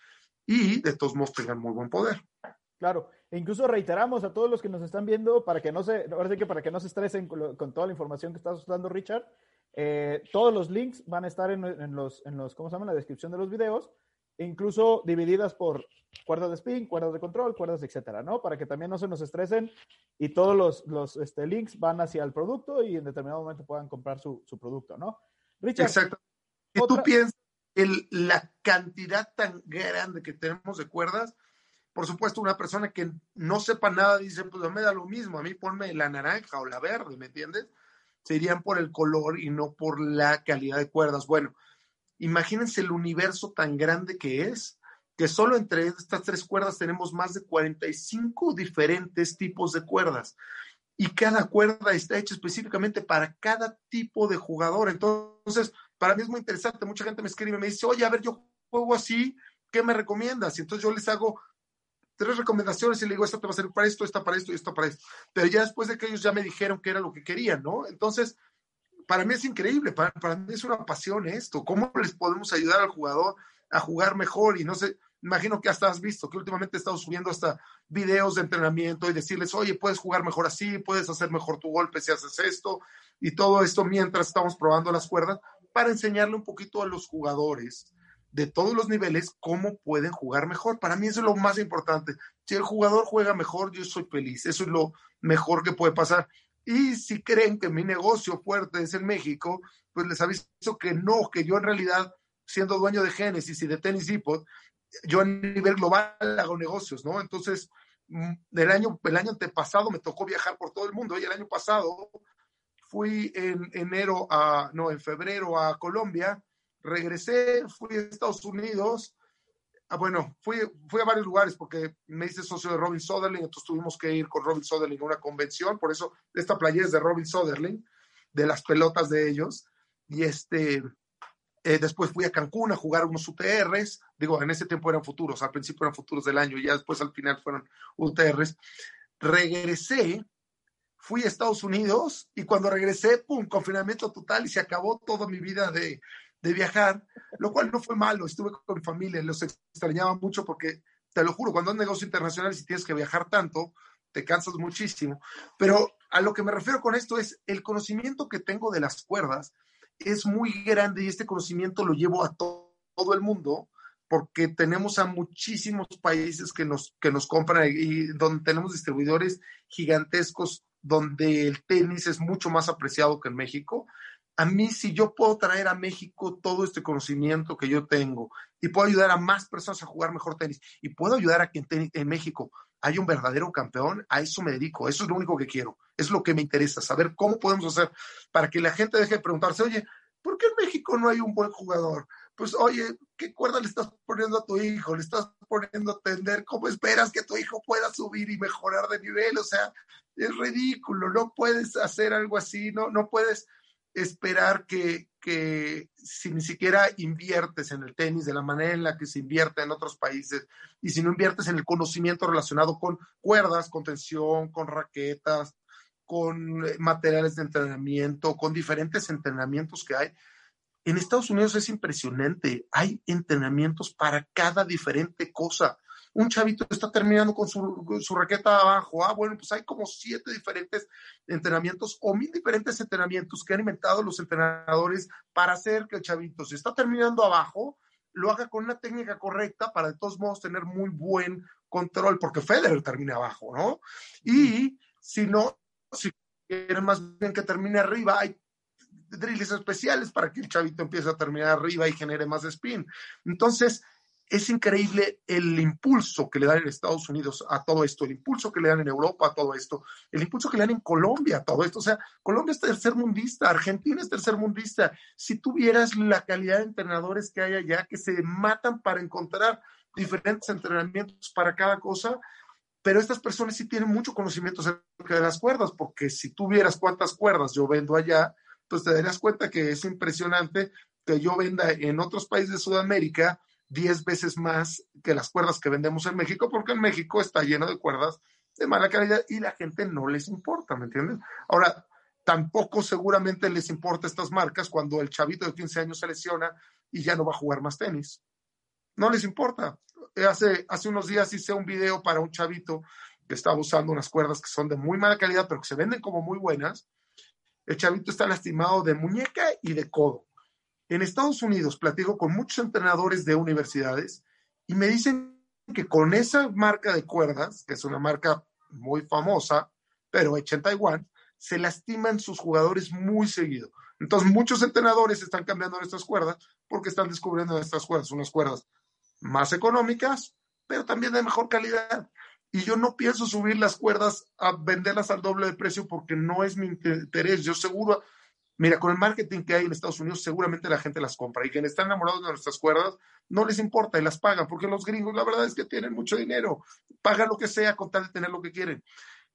y de todos modos tengan muy buen poder. Claro, e incluso reiteramos a todos los que nos están viendo para que no se, ahora sí que para que no se estresen con, toda la información que estás dando, Richard, eh, todos los links van a estar en, los, en los, ¿cómo se llama? En la descripción de los videos, incluso divididas por cuerdas de spin, cuerdas de control, cuerdas, etcétera, ¿no? Para que también no se nos estresen y todos los, los este, links van hacia el producto y en determinado momento puedan comprar su, su producto, ¿no? Richard. Exacto. Y tú piensas el, la cantidad tan grande que tenemos de cuerdas, por supuesto, una persona que no sepa nada dice, pues me da lo mismo, a mí ponme la naranja o la verde, ¿me entiendes? Se irían por el color y no por la calidad de cuerdas. Bueno, imagínense el universo tan grande que es, que solo entre estas tres cuerdas tenemos más de 45 diferentes tipos de cuerdas. Y cada cuerda está hecha específicamente para cada tipo de jugador. Entonces, para mí es muy interesante. Mucha gente me escribe y me dice, oye, a ver, yo juego así, ¿qué me recomiendas? Y entonces yo les hago tres recomendaciones y le digo, esta te va a servir para esto, esta para esto y esta para esto. Pero ya después de que ellos ya me dijeron que era lo que querían, ¿no? Entonces, para mí es increíble, para, para mí es una pasión esto. ¿Cómo les podemos ayudar al jugador a jugar mejor? Y no sé, imagino que hasta has visto que últimamente he estado subiendo hasta videos de entrenamiento y decirles, oye, puedes jugar mejor así, puedes hacer mejor tu golpe si haces esto y todo esto mientras estamos probando las cuerdas para enseñarle un poquito a los jugadores de todos los niveles cómo pueden jugar mejor. Para mí eso es lo más importante. Si el jugador juega mejor, yo soy feliz. Eso es lo mejor que puede pasar. Y si creen que mi negocio fuerte es en México, pues les aviso que no, que yo en realidad, siendo dueño de Genesis y de Tennis Depot, yo a nivel global hago negocios, ¿no? Entonces, mm, el año, el año antepasado me tocó viajar por todo el mundo y el año pasado fui en enero a, no, en febrero a Colombia regresé, fui a Estados Unidos, ah, bueno, fui, fui a varios lugares porque me hice socio de Robin Soderling, entonces tuvimos que ir con Robin Soderling a una convención, por eso esta playa es de Robin Soderling, de las pelotas de ellos, y este, eh, después fui a Cancún a jugar unos UTRs, digo, en ese tiempo eran futuros, al principio eran futuros del año, y ya después al final fueron UTRs. Regresé, fui a Estados Unidos y cuando regresé, pum, confinamiento total y se acabó toda mi vida de, de viajar, lo cual no fue malo, estuve con mi familia, los extrañaba mucho porque, te lo juro, cuando es negocio internacional si tienes que viajar tanto, te cansas muchísimo. Pero a lo que me refiero con esto es el conocimiento que tengo de las cuerdas es muy grande y este conocimiento lo llevo a todo el mundo porque tenemos a muchísimos países que nos, que nos compran y donde tenemos distribuidores gigantescos donde el tenis es mucho más apreciado que en México a mí si yo puedo traer a México todo este conocimiento que yo tengo y puedo ayudar a más personas a jugar mejor tenis y puedo ayudar a que en, México haya un verdadero campeón, a eso me dedico, eso es lo único que quiero, es lo que me interesa, saber cómo podemos hacer para que la gente deje de preguntarse, oye, ¿por qué en México no hay un buen jugador? Pues, oye, ¿qué cuerda le estás poniendo a tu hijo? Le estás poniendo a tender, ¿cómo esperas que tu hijo pueda subir y mejorar de nivel? O sea, es ridículo, no puedes hacer algo así, no, no puedes esperar que, que, si ni siquiera inviertes en el tenis de la manera en la que se invierte en otros países y si no inviertes en el conocimiento relacionado con cuerdas, con tensión, con raquetas, con eh, materiales de entrenamiento, con diferentes entrenamientos que hay. En Estados Unidos es impresionante, hay entrenamientos para cada diferente cosa un chavito está terminando con su, raqueta abajo. Ah, bueno, pues hay como siete diferentes entrenamientos o mil diferentes entrenamientos que han inventado los entrenadores para hacer que el chavito, si está terminando abajo, lo haga con una técnica correcta para de todos modos tener muy buen control, porque Federer termina abajo, ¿no? Y si no, si quieren más bien que termine arriba, hay drills especiales para que el chavito empiece a terminar arriba y genere más spin. Entonces, es increíble el impulso que le dan en Estados Unidos a todo esto, el impulso que le dan en Europa a todo esto, el impulso que le dan en Colombia a todo esto. O sea, Colombia es tercer mundista, Argentina es tercer mundista. Si tuvieras la calidad de entrenadores que hay allá, que se matan para encontrar diferentes entrenamientos para cada cosa, pero estas personas sí tienen mucho conocimiento acerca de las cuerdas, porque si tuvieras cuántas cuerdas yo vendo allá, pues te darías cuenta que es impresionante que yo venda en otros países de Sudamérica 10 veces más que las cuerdas que vendemos en México, porque en México está lleno de cuerdas de mala calidad y la gente no les importa, ¿me entiendes? Ahora, tampoco seguramente les importa estas marcas cuando el chavito de 15 años se lesiona y ya no va a jugar más tenis. No les importa. Hace, hace unos días hice un video para un chavito que estaba usando unas cuerdas que son de muy mala calidad, pero que se venden como muy buenas. El chavito está lastimado de muñeca y de codo. En Estados Unidos platico con muchos entrenadores de universidades y me dicen que con esa marca de cuerdas, que es una marca muy famosa, pero hecha en Taiwán, se lastiman sus jugadores muy seguido. Entonces, muchos entrenadores están cambiando estas cuerdas porque están descubriendo estas cuerdas, unas cuerdas más económicas, pero también de mejor calidad. Y yo no pienso subir las cuerdas a venderlas al doble de precio porque no es mi interés. Yo seguro, mira, con el marketing que hay en Estados Unidos, seguramente la gente las compra. Y quienes están enamorados de nuestras cuerdas, no les importa y las pagan, porque los gringos, la verdad es que tienen mucho dinero. Pagan lo que sea con tal de tener lo que quieren.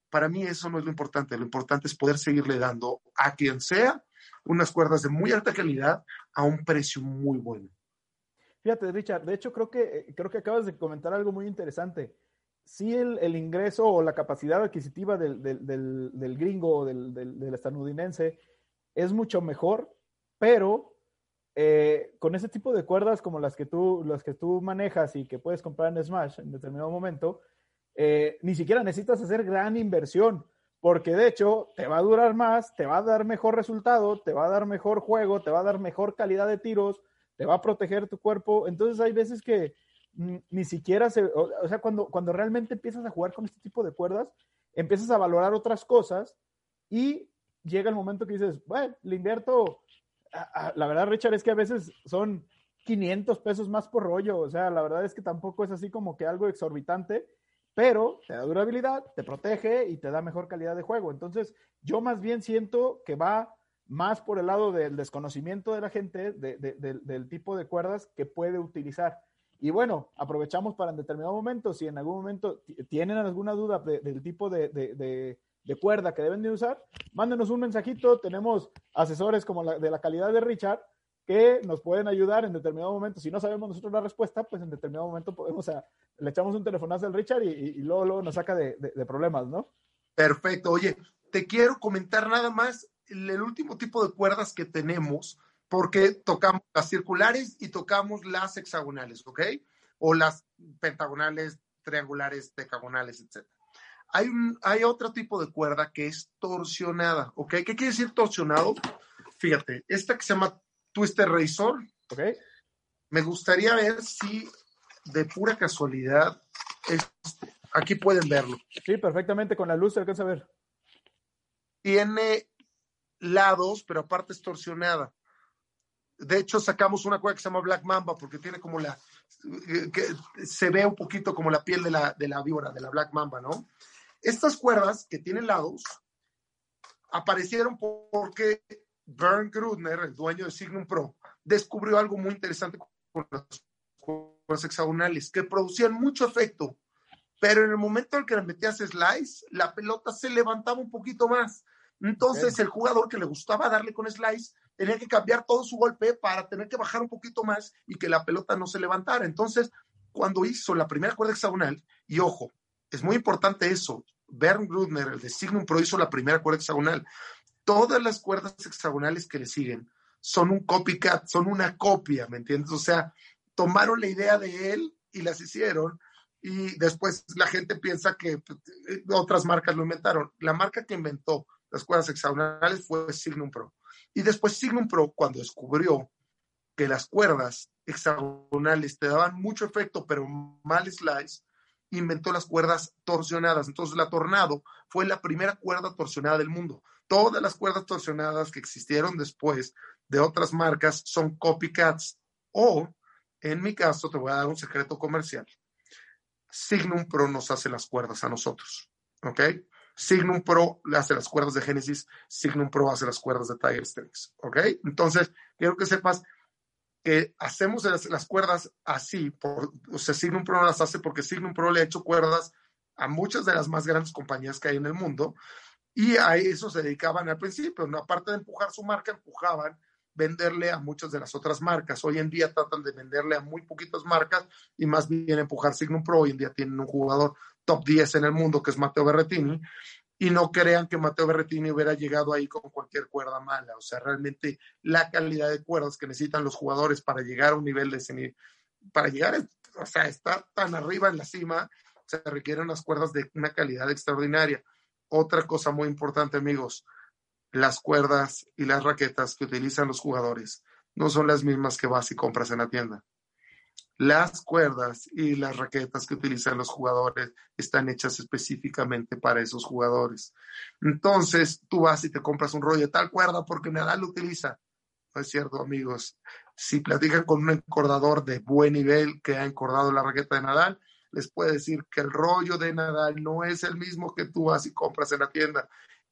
Para mí eso no es lo importante. Lo importante es poder seguirle dando a quien sea unas cuerdas de muy alta calidad a un precio muy bueno. Fíjate, Richard, de hecho creo que, eh, creo que acabas de comentar algo muy interesante. Sí, el, ingreso o la capacidad adquisitiva del, del gringo o del, del, estadounidense es mucho mejor, pero eh, con ese tipo de cuerdas como las que, tú, las que tú manejas y que puedes comprar en Smash en determinado momento, eh, ni siquiera necesitas hacer gran inversión porque de hecho te va a durar más, te va a dar mejor resultado, te va a dar mejor juego, te va a dar mejor calidad de tiros, te va a proteger tu cuerpo. Entonces hay veces que ni siquiera se, o, sea, cuando, cuando realmente empiezas a jugar con este tipo de cuerdas, empiezas a valorar otras cosas y llega el momento que dices, bueno, le invierto, la verdad Richard es que a veces son 500 pesos más por rollo, o sea, la verdad es que tampoco es así como que algo exorbitante pero te da durabilidad, te protege y te da mejor calidad de juego. Entonces, yo más bien siento que va más por el lado del desconocimiento de la gente del tipo de cuerdas que puede utilizar. Y bueno, aprovechamos para en determinado momento, si en algún momento tienen alguna duda del tipo de, cuerda que deben de usar, mándenos un mensajito. Tenemos asesores como la, de la calidad de Richard que nos pueden ayudar en determinado momento. Si no sabemos nosotros la respuesta, pues en determinado momento podemos, a, le echamos un telefonazo al Richard y, luego, luego, nos saca de, problemas, ¿no? Perfecto. Oye, te quiero comentar nada más el, último tipo de cuerdas que tenemos, porque tocamos las circulares y tocamos las hexagonales, ¿ok? O las pentagonales, triangulares, decagonales, etc. Hay, un, hay otro tipo de cuerda que es torsionada, ¿ok? ¿Qué quiere decir torsionado? Fíjate, esta que se llama Twister Razor. Ok. Me gustaría ver si de pura casualidad, aquí pueden verlo. Sí, perfectamente, con la luz se alcanza a ver. Tiene lados, pero aparte es torsionada. De hecho, sacamos una cuerda que se llama Black Mamba porque tiene como la, que se ve un poquito como la piel de la, de la víbora, de la Black Mamba, ¿no? Estas cuerdas que tienen lados aparecieron porque Bernd Grudner, el dueño de Signum Pro, descubrió algo muy interesante con las cuerdas hexagonales, que producían mucho efecto, pero en el momento en que le metías slice, la pelota se levantaba un poquito más. Entonces, el jugador que le gustaba darle con slice tenía que cambiar todo su golpe para tener que bajar un poquito más y que la pelota no se levantara. Entonces, cuando hizo la primera cuerda hexagonal, y ojo, es muy importante eso, Bernd Grudner, el de Signum Pro, hizo la primera cuerda hexagonal todas las cuerdas hexagonales que le siguen son un copycat, son una copia, ¿me entiendes? O sea, tomaron la idea de él y las hicieron y después la gente piensa que pues, otras marcas lo inventaron. La marca que inventó las cuerdas hexagonales fue Signum Pro. Y después Signum Pro, cuando descubrió que las cuerdas hexagonales te daban mucho efecto, pero mal slice, inventó las cuerdas torsionadas. Entonces la Tornado fue la primera cuerda torsionada del mundo todas las cuerdas torsionadas que existieron después de otras marcas son copycats o, en mi caso, te voy a dar un secreto comercial. Signum Pro nos hace las cuerdas a nosotros, ¿ok? Signum Pro hace las cuerdas de Genesis, Signum Pro hace las cuerdas de Tiger Strings, ¿ok? Entonces, quiero que sepas que hacemos las, cuerdas así, por, o sea, Signum Pro las hace porque Signum Pro le ha hecho cuerdas a muchas de las más grandes compañías que hay en el mundo y a eso se dedicaban al principio, ¿no? aparte de empujar su marca, empujaban venderle a muchas de las otras marcas. Hoy en día tratan de venderle a muy poquitas marcas y más bien empujar Signum Pro. Hoy en día tienen un jugador top 10 en el mundo, que es Mateo Berretini, y no crean que Mateo Berretini hubiera llegado ahí con cualquier cuerda mala. O sea, realmente la calidad de cuerdas que necesitan los jugadores para llegar a un nivel de para llegar, o sea, estar tan arriba en la cima, se requieren las cuerdas de una calidad extraordinaria. Otra cosa muy importante, amigos, las cuerdas y las raquetas que utilizan los jugadores no son las mismas que vas y compras en la tienda las cuerdas y las raquetas que utilizan los jugadores están hechas específicamente para esos jugadores. Entonces, tú vas y te compras un rollo de tal cuerda porque Nadal lo utiliza. No es cierto, amigos. Si platican con un encordador de buen nivel que ha encordado la raqueta de Nadal, les puede decir que el rollo de Nadal no es el mismo que tú vas y compras en la tienda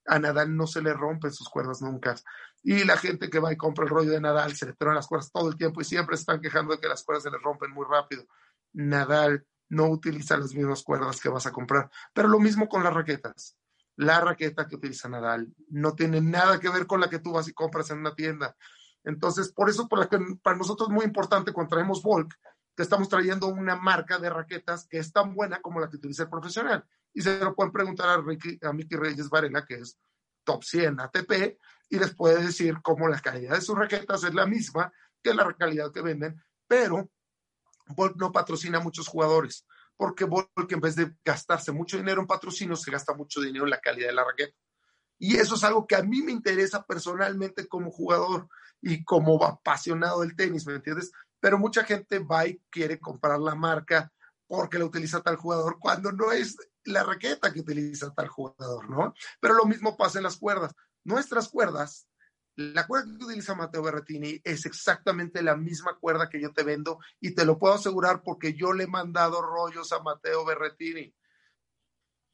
a Nadal no se le rompen sus cuerdas nunca. Y la gente que va y compra el rollo de Nadal se le tronan las cuerdas todo el tiempo y siempre están quejando de que las cuerdas se le rompen muy rápido. Nadal no utiliza las mismas cuerdas que vas a comprar. Pero lo mismo con las raquetas. La raqueta que utiliza Nadal no tiene nada que ver con la que tú vas y compras en una tienda. Entonces, por eso por que para nosotros es muy importante cuando traemos Volk, que estamos trayendo una marca de raquetas que es tan buena como la que utiliza el profesional y se lo pueden preguntar a, Ricky, a Mickey Reyes Varela, que es top 100 ATP, y les puede decir cómo la calidad de sus raquetas es la misma que la calidad que venden, pero Volk no patrocina a muchos jugadores, porque Volk en vez de gastarse mucho dinero en patrocinio, se gasta mucho dinero en la calidad de la raqueta. Y eso es algo que a mí me interesa personalmente como jugador y como apasionado del tenis, ¿me entiendes? Pero mucha gente va y quiere comprar la marca porque la utiliza tal jugador, cuando no es la raqueta que utiliza tal jugador, ¿no? Pero lo mismo pasa en las cuerdas. Nuestras cuerdas, la cuerda que utiliza Mateo Berretini es exactamente la misma cuerda que yo te vendo y te lo puedo asegurar porque yo le he mandado rollos a Mateo Berretini.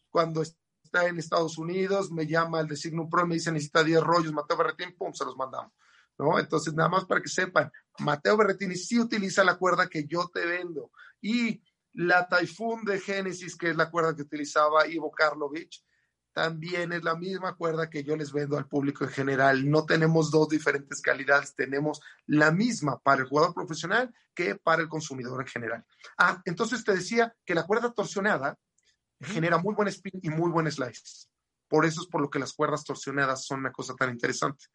Cuando está en Estados Unidos, me llama el de Signum Pro, me dice necesita 10 rollos, Mateo Berretini, pum, se los mandamos. ¿No? Entonces, nada más para que sepan, Mateo Berretini sí utiliza la cuerda que yo te vendo. Y la Typhoon de Génesis, que es la cuerda que utilizaba Ivo Karlovich, también es la misma cuerda que yo les vendo al público en general. No tenemos dos diferentes calidades, tenemos la misma para el jugador profesional que para el consumidor en general. Ah, entonces te decía que la cuerda torsionada genera muy buen spin y muy buen slice. Por eso es por lo que las cuerdas torsionadas son una cosa tan interesante,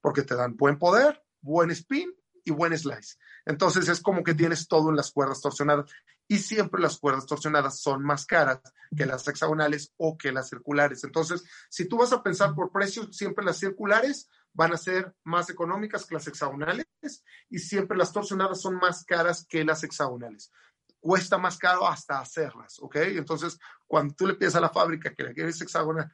porque te dan buen poder, buen spin y buen slice. Entonces es como que tienes todo en las cuerdas torsionadas y siempre las cuerdas torsionadas son más caras que las hexagonales o que las circulares. Entonces, si tú vas a pensar por precios, siempre las circulares van a ser más económicas que las hexagonales y siempre las torsionadas son más caras que las hexagonales. Cuesta más caro hasta hacerlas, ¿ok? Entonces, cuando tú le pides a la fábrica que la quieres hexagonal,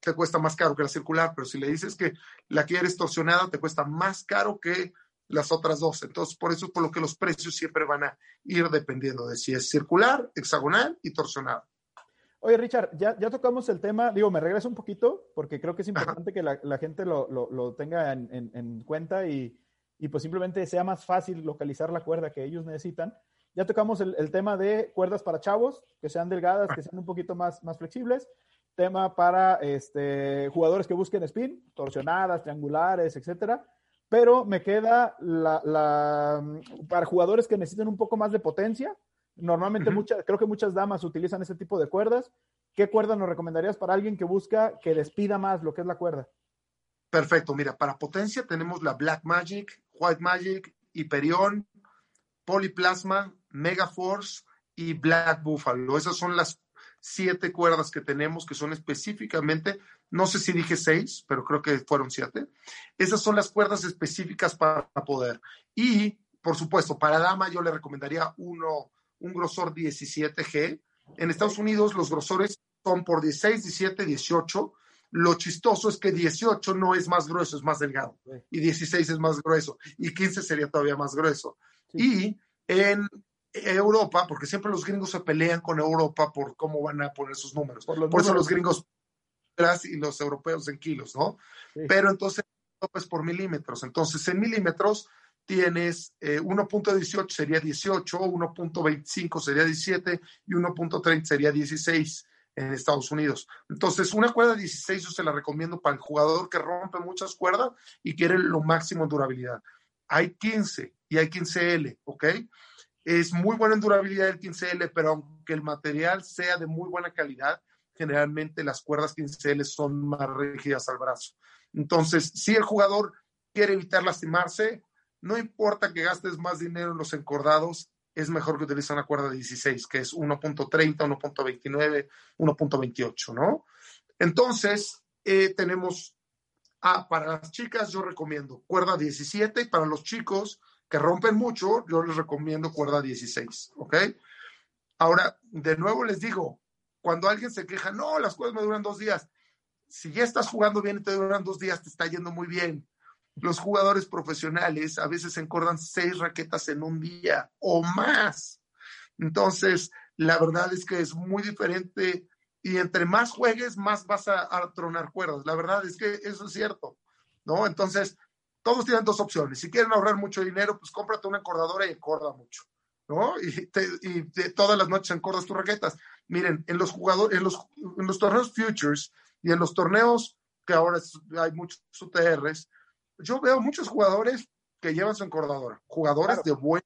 te cuesta más caro que la circular, pero si le dices que la quieres torsionada, te cuesta más caro que las otras dos. Entonces, por eso es por lo que los precios siempre van a ir dependiendo de si es circular, hexagonal y torsionado. Oye, Richard, ya, ya tocamos el tema, digo, me regreso un poquito porque creo que es importante que la, gente lo, lo, tenga en, en, cuenta y, y, pues simplemente sea más fácil localizar la cuerda que ellos necesitan. Ya tocamos el, el, tema de cuerdas para chavos, que sean delgadas, que sean un poquito más, más flexibles. Tema para este, jugadores que busquen spin, torsionadas, triangulares, etcétera pero me queda la, para jugadores que necesiten un poco más de potencia. Normalmente creo que muchas damas utilizan ese tipo de cuerdas. ¿Qué cuerda nos recomendarías para alguien que busca que despida más lo que es la cuerda? Perfecto, mira, para potencia tenemos la Black Magic, White Magic, Hyperion, Polyplasma, Megaforce y Black Buffalo. Esas son las siete cuerdas que tenemos que son específicamente no sé si dije seis, pero creo que fueron siete. Esas son las cuerdas específicas para poder. Y, por supuesto, para dama yo le recomendaría uno, un grosor 17G. En Estados Unidos los grosores son por 16, 17, 18. Lo chistoso es que 18 no es más grueso, es más delgado. Y 16 es más grueso. Y 15 sería todavía más grueso. Y en Europa, porque siempre los gringos se pelean con Europa por cómo van a poner sus números. Por, por eso los gringos y los europeos en kilos, ¿no? Pero entonces, pues por milímetros. Entonces, en milímetros tienes 1.18 eh, sería 18, 1.25 sería 17 y 1.30 sería 16 en Estados Unidos. Entonces, una cuerda 16 yo se la recomiendo para el jugador que rompe muchas cuerdas y quiere lo máximo en durabilidad. Hay 15 y hay 15L, ¿ok? es muy buena en durabilidad el 15L, pero aunque el material sea de muy buena calidad, generalmente las cuerdas 15L son más rígidas al brazo. Entonces, si el jugador quiere evitar lastimarse, no importa que gastes más dinero en los encordados, es mejor que utilice una cuerda 16, que es 1.30, 1.29, 1.28, ¿no? Entonces, eh, tenemos, ah, para las chicas yo recomiendo cuerda 17 y para los chicos que rompen mucho, yo les recomiendo cuerda 16, ¿ok? Ahora, de nuevo les digo, cuando alguien se queja, no, las cuerdas me duran dos días. Si ya estás jugando bien y te duran dos días, te está yendo muy bien. Los jugadores profesionales a veces encordan seis raquetas en un día o más. Entonces, la verdad es que es muy diferente y entre más juegues, más vas a, tronar cuerdas. La verdad es que eso es cierto, ¿no? Entonces, todos tienen dos opciones. Si quieren ahorrar mucho dinero, pues cómprate una encordadora y encorda mucho, ¿no? Y, todas las noches encordas tus raquetas. Miren, en los jugadores, en los, en los torneos futures y en los torneos que ahora hay muchos UTRs, yo veo muchos jugadores que llevan su encordadora, jugadores de buen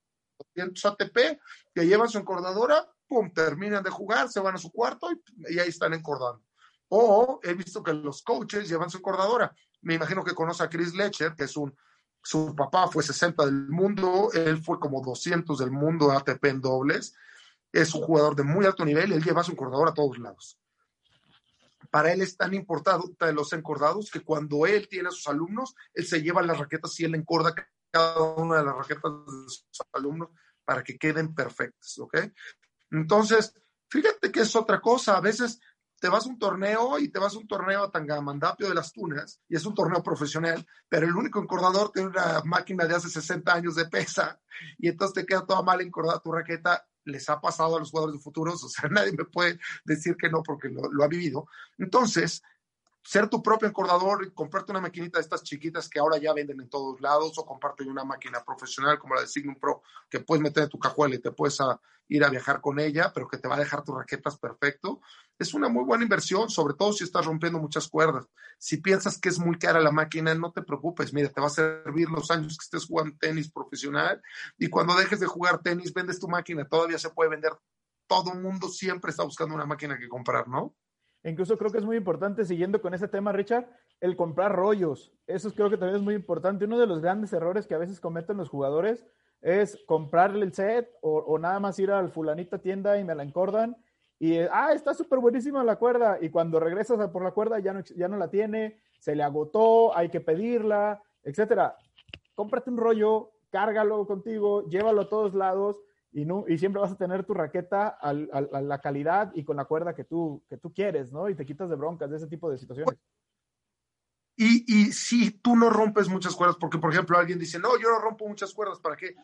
ATP que llevan su encordadora, pum, terminan de jugar, se van a su cuarto y, ahí están encordando. O he visto que los coaches llevan su encordadora. Me imagino que conoce a Chris Lecher, que es un, su papá fue 60 del mundo, él fue como 200 del mundo ATP en dobles. Es un jugador de muy alto nivel él lleva su encordadora a todos lados para él es tan importante los encordados que cuando él tiene a sus alumnos, él se lleva las raquetas y él encorda cada una de las raquetas de sus alumnos para que queden perfectas, ¿ok? Entonces, fíjate que es otra cosa. A veces te vas a un torneo y te vas a un torneo a Tangamandapio de las Tunas y es un torneo profesional, pero el único encordador tiene una máquina de hace 60 años de pesa y entonces te queda toda mal encordada tu raqueta les ha pasado a los jugadores de futuros, o sea, *laughs* nadie me puede decir que no porque lo, ha vivido. Entonces, ser tu propio encordador y comprarte una maquinita de estas chiquitas que ahora ya venden en todos lados o comprarte una máquina profesional como la de Signum Pro que puedes meter en tu cajuela y te puedes ir a viajar con ella, pero que te va a dejar tus raquetas perfecto es una muy buena inversión, sobre todo si estás rompiendo muchas cuerdas. Si piensas que es muy cara la máquina, no te preocupes, mira, te va a servir los años que estés jugando tenis profesional y cuando dejes de jugar tenis, vendes tu máquina, todavía se puede vender. Todo el mundo siempre está buscando una máquina que comprar, ¿no? Incluso creo que es muy importante, siguiendo con ese tema, Richard, el comprar rollos. Eso creo que también es muy importante. Uno de los grandes errores que a veces cometen los jugadores es comprarle el set o, o nada más ir al fulanita tienda y me la encordan y, ah, está súper buenísima la cuerda. Y cuando regresas a por la cuerda ya no, ya no la tiene, se le agotó, hay que pedirla, etcétera. Cómprate un rollo, cárgalo contigo, llévalo a todos lados y, no, y siempre vas a tener tu raqueta a, la calidad y con la cuerda que tú, que tú quieres, ¿no? Y te quitas de broncas de ese tipo de situaciones. Y, y si tú no rompes muchas cuerdas, porque por ejemplo alguien dice, no, yo no rompo muchas cuerdas, ¿para qué?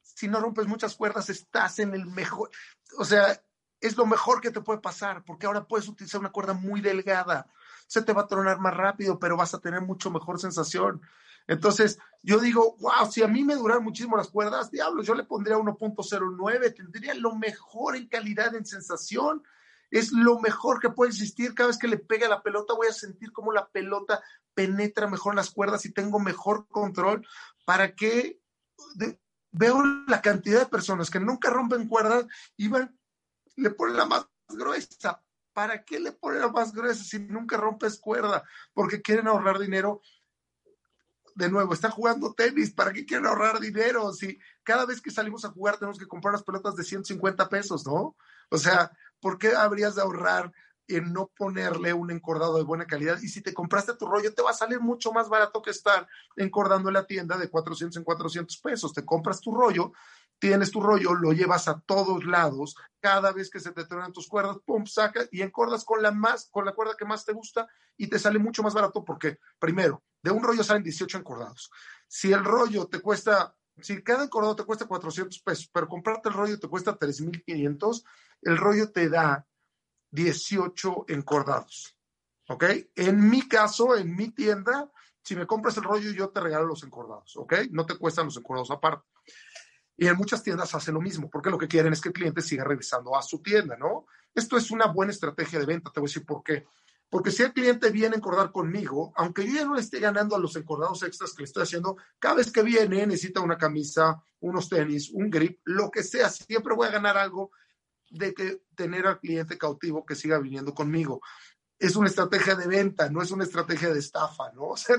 Si no rompes muchas cuerdas, estás en el mejor, o sea, es lo mejor que te puede pasar, porque ahora puedes utilizar una cuerda muy delgada. Se te va a tronar más rápido, pero vas a tener mucho mejor sensación. Entonces, yo digo, wow, si a mí me duran muchísimo las cuerdas, diablo, yo le pondría 1.09, tendría lo mejor en calidad, en sensación. Es lo mejor que puede existir. Cada vez que le pegue a la pelota, voy a sentir cómo la pelota penetra mejor en las cuerdas y tengo mejor control. ¿Para que veo la cantidad de personas que nunca rompen cuerdas y van le pone la más gruesa. ¿Para qué le pone la más gruesa si nunca rompes cuerda? Porque quieren ahorrar dinero. De nuevo, están jugando tenis. ¿Para qué quieren ahorrar dinero? Si cada vez que salimos a jugar tenemos que comprar las pelotas de 150 pesos, ¿no? O sea, ¿por qué habrías de ahorrar en no ponerle un encordado de buena calidad. Y si te compraste tu rollo, te va a salir mucho más barato que estar encordando en la tienda de 400 en 400 pesos. Te compras tu rollo, tienes tu rollo, lo llevas a todos lados, cada vez que se te tronan tus cuerdas, pum, sacas y encordas con la más, con la cuerda que más te gusta y te sale mucho más barato porque, primero, de un rollo salen 18 encordados. Si el rollo te cuesta, si cada encordado te cuesta 400 pesos, pero comprarte el rollo te cuesta 3,500, el rollo te da 18 encordados. ¿Ok? En mi caso, en mi tienda, si me compras el rollo, yo te regalo los encordados. ¿Ok? No te cuestan los encordados aparte. Y en muchas tiendas hace lo mismo, porque lo que quieren es que el cliente siga regresando a su tienda, ¿no? Esto es una buena estrategia de venta, te voy a decir por qué. Porque si el cliente viene a encordar conmigo, aunque yo ya no le esté ganando a los encordados extras que le estoy haciendo, cada vez que viene necesita una camisa, unos tenis, un grip, lo que sea, siempre voy a ganar algo de que tener al cliente cautivo que siga viniendo conmigo. Es una estrategia de venta, no es una estrategia de estafa, ¿no? *laughs* O sea,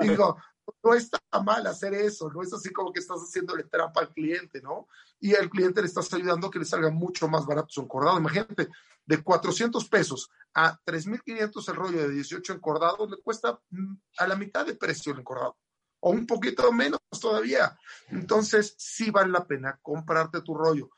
digo, no está mal hacer eso, no es así como que estás haciéndole trampa al cliente, ¿no? Y al cliente le estás ayudando a que le salga mucho más barato su encordado. Imagínate, de 400 pesos a 3.500 el rollo de 18 encordados, le cuesta mm, a la mitad de precio el encordado, o un poquito menos todavía. Entonces, sí vale la pena comprarte tu rollo.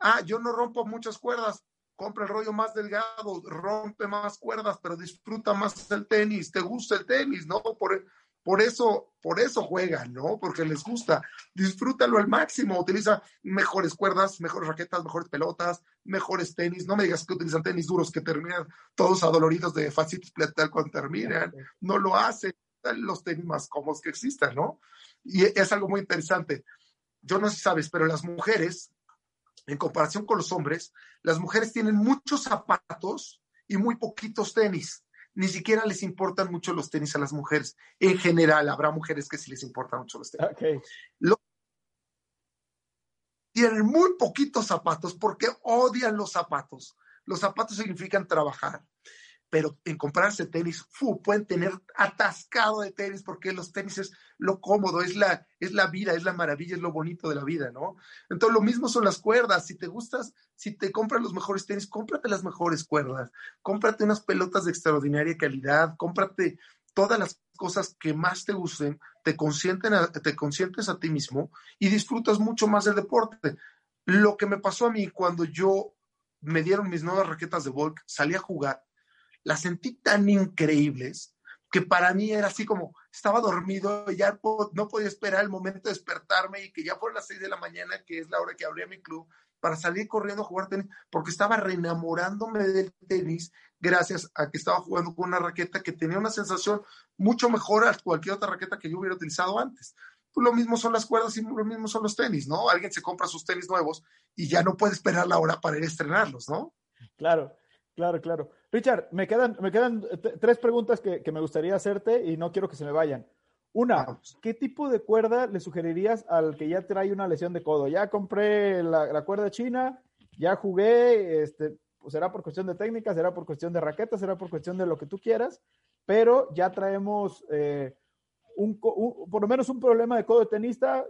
Ah, yo no rompo muchas cuerdas, compra el rollo más delgado, rompe más cuerdas, pero disfruta más el tenis, te gusta el tenis, ¿no? Por, por eso, por eso juegan, ¿no? Porque les gusta. Disfrútalo al máximo. Utiliza mejores cuerdas, mejores raquetas, mejores pelotas, mejores tenis. No me digas que utilizan tenis duros que terminan todos adoloridos de fascitis plantar cuando terminan. No lo hacen. Los tenis más cómodos que existan, ¿no? Y es algo muy interesante. Yo no sé si sabes, pero las mujeres, en comparación con los hombres, las mujeres tienen muchos zapatos y muy poquitos tenis ni siquiera les importan mucho los tenis a las mujeres. En general, habrá mujeres que sí les importan mucho los tenis. tienen muy poquitos zapatos porque odian los zapatos. Los zapatos significan trabajar pero en comprarse tenis, fu, pueden tener atascado de tenis porque los tenis es lo cómodo, es la, es la vida, es la maravilla, es lo bonito de la vida, ¿no? Entonces lo mismo son las cuerdas, si te gustas, si te compras los mejores tenis, cómprate las mejores cuerdas, cómprate unas pelotas de extraordinaria calidad, cómprate todas las cosas que más te gusten, te consienten, te consientes a ti mismo y disfrutas mucho más del deporte. Lo que me pasó a mí cuando yo me dieron mis nuevas raquetas de Volk, salí a jugar las sentí tan increíbles que para mí era así como, estaba dormido ya no podía esperar el momento de despertarme y que ya fuera las seis de la mañana, que es la hora que abría mi club, para salir corriendo a jugar tenis, porque estaba reenamorándome del tenis gracias a que estaba jugando con una raqueta que tenía una sensación mucho mejor a cualquier otra raqueta que yo hubiera utilizado antes. Pues lo mismo son las cuerdas y lo mismo son los tenis, ¿no? Alguien se compra sus tenis nuevos y ya no puede esperar la hora para ir a estrenarlos, ¿no? Claro. Claro, claro. Richard, me quedan, me quedan tres preguntas que, me gustaría hacerte y no quiero que se me vayan. Una, ¿qué tipo de cuerda le sugerirías al que ya trae una lesión de codo? Ya compré la, cuerda china, ya jugué, este, pues será por cuestión de técnica, será por cuestión de raqueta, será por cuestión de lo que tú quieras, pero ya traemos eh, un, por lo menos un problema de codo de tenista.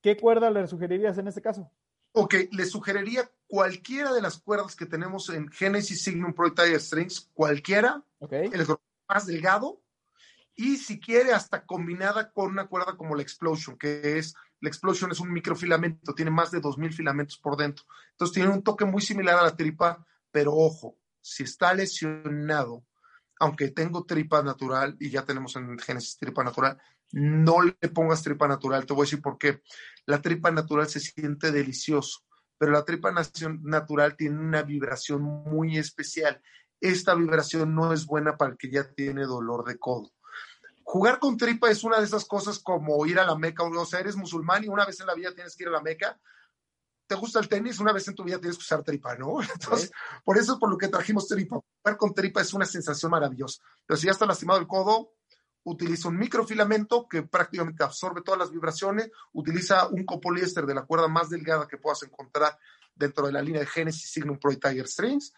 ¿Qué cuerda le sugerirías en este caso? Ok, le sugeriría cualquiera de las cuerdas que tenemos en Genesis Signum Pro Tiger Strings, cualquiera, el más delgado, y si quiere hasta combinada con una cuerda como la Explosion, que es, la Explosion es un microfilamento, tiene más de 2.000 filamentos por dentro. Entonces tiene un toque muy similar a la tripa, pero ojo, si está lesionado, aunque tengo tripa natural y ya tenemos en Genesis tripa natural, no le pongas tripa natural. Te voy a decir por qué. La tripa natural se siente delicioso, pero la tripa natural tiene una vibración muy especial. Esta vibración no es buena para el que ya tiene dolor de codo. Jugar con tripa es una de esas cosas como ir a la Meca, o sea, eres musulmán y una vez en la vida tienes que ir a la Meca. ¿Te gusta el tenis? Una vez en tu vida tienes que usar tripa, ¿no? *laughs* Entonces, por eso es por lo que trajimos tripa. Jugar con tripa es una sensación maravillosa. Pero si ya está lastimado el codo, utiliza un microfilamento que prácticamente absorbe todas las vibraciones, utiliza un copoliéster de la cuerda más delgada que puedas encontrar dentro de la línea de Genesis Signum Pro y Tiger Strings,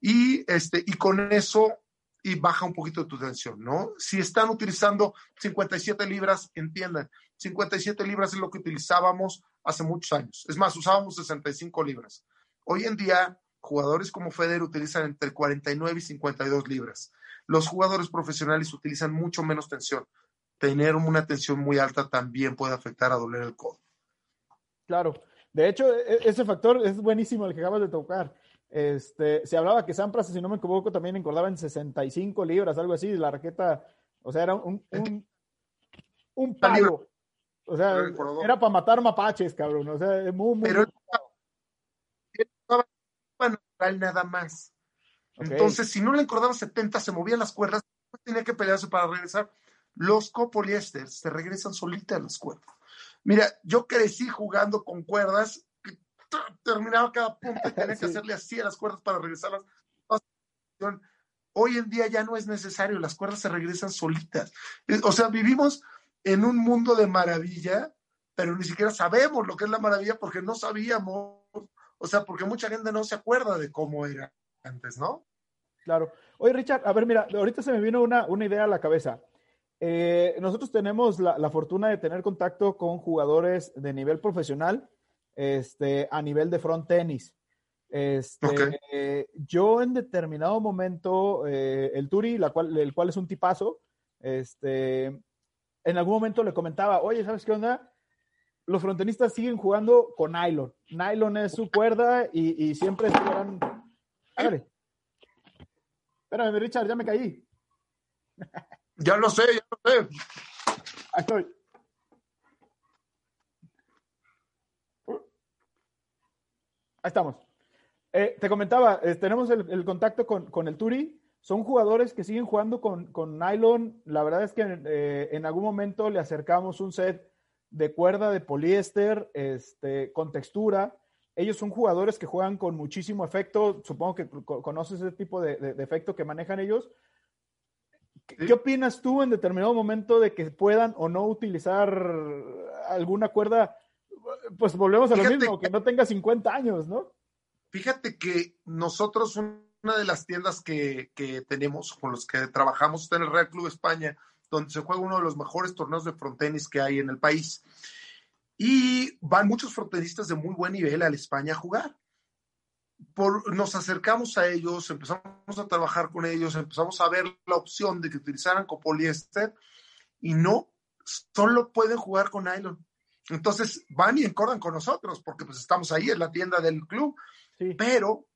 y, este, y con eso y baja un poquito tu tensión, ¿no? Si están utilizando 57 libras, entiendan, 57 libras es lo que utilizábamos hace muchos años. Es más, usábamos 65 libras. Hoy en día, jugadores como Federer utilizan entre 49 y 52 libras los jugadores profesionales utilizan mucho menos tensión. Tener una tensión muy alta también puede afectar a doler el codo. Claro. De hecho, e, e, ese factor es buenísimo el que acabas de tocar. Este, se hablaba que Sampras, si no me equivoco, también encordaba en 65 libras, algo así, la raqueta, o sea, era un, un, un palo. O sea, era para matar mapaches, cabrón. O sea, muy, muy. Pero estaba nada más. Entonces, si no le encordaban 70, se movían las cuerdas, tenía que pelearse para regresar. Los copoliésteres se regresan solitas las cuerdas. Mira, yo crecí jugando con cuerdas, terminaba cada punto y tenía *laughs* que hacerle así a las cuerdas para regresarlas. Hoy en día ya no es necesario, las cuerdas se regresan solitas. O sea, vivimos en un mundo de maravilla, pero ni siquiera sabemos lo que es la maravilla porque no sabíamos, o sea, porque mucha gente no se acuerda de cómo era antes, ¿no? Claro. Oye, Richard, a ver, mira, ahorita se me vino una, una idea a la cabeza. Eh, nosotros tenemos la, la, fortuna de tener contacto con jugadores de nivel profesional este, a nivel de front tenis. Este, yo en determinado momento, eh, el Turi, la cual, el cual es un tipazo, este, en algún momento le comentaba, oye, ¿sabes qué onda? Los frontenistas siguen jugando con nylon. Nylon es su cuerda y, y siempre esperan. Hágale. Espérame, Richard, ya me caí. Ya lo sé, ya lo sé. Ahí estoy. Ahí estamos. Eh, te comentaba, eh, tenemos el, el contacto con, con, el Turi. Son jugadores que siguen jugando con, con nylon. La verdad es que eh, en algún momento le acercamos un set de cuerda de poliéster este, con textura. Ellos son jugadores que juegan con muchísimo efecto. Supongo que conoces ese tipo de, de, de efecto que manejan ellos. ¿Qué, ¿Qué opinas tú en determinado momento de que puedan o no utilizar alguna cuerda? Pues volvemos a lo mismo, que no tenga 50 años, ¿no? Fíjate que nosotros, una de las tiendas que, que tenemos, con los que trabajamos, está en el Real Club España, donde se juega uno de los mejores torneos de frontenis que hay en el país. Y van muchos frontenistas de muy buen nivel a la España a jugar. Por, nos acercamos a ellos, empezamos a trabajar con ellos, empezamos a ver la opción de que utilizaran copoliéster y no, solo pueden jugar con nylon. Entonces van y encordan con nosotros porque pues estamos ahí en la tienda del club, sí. pero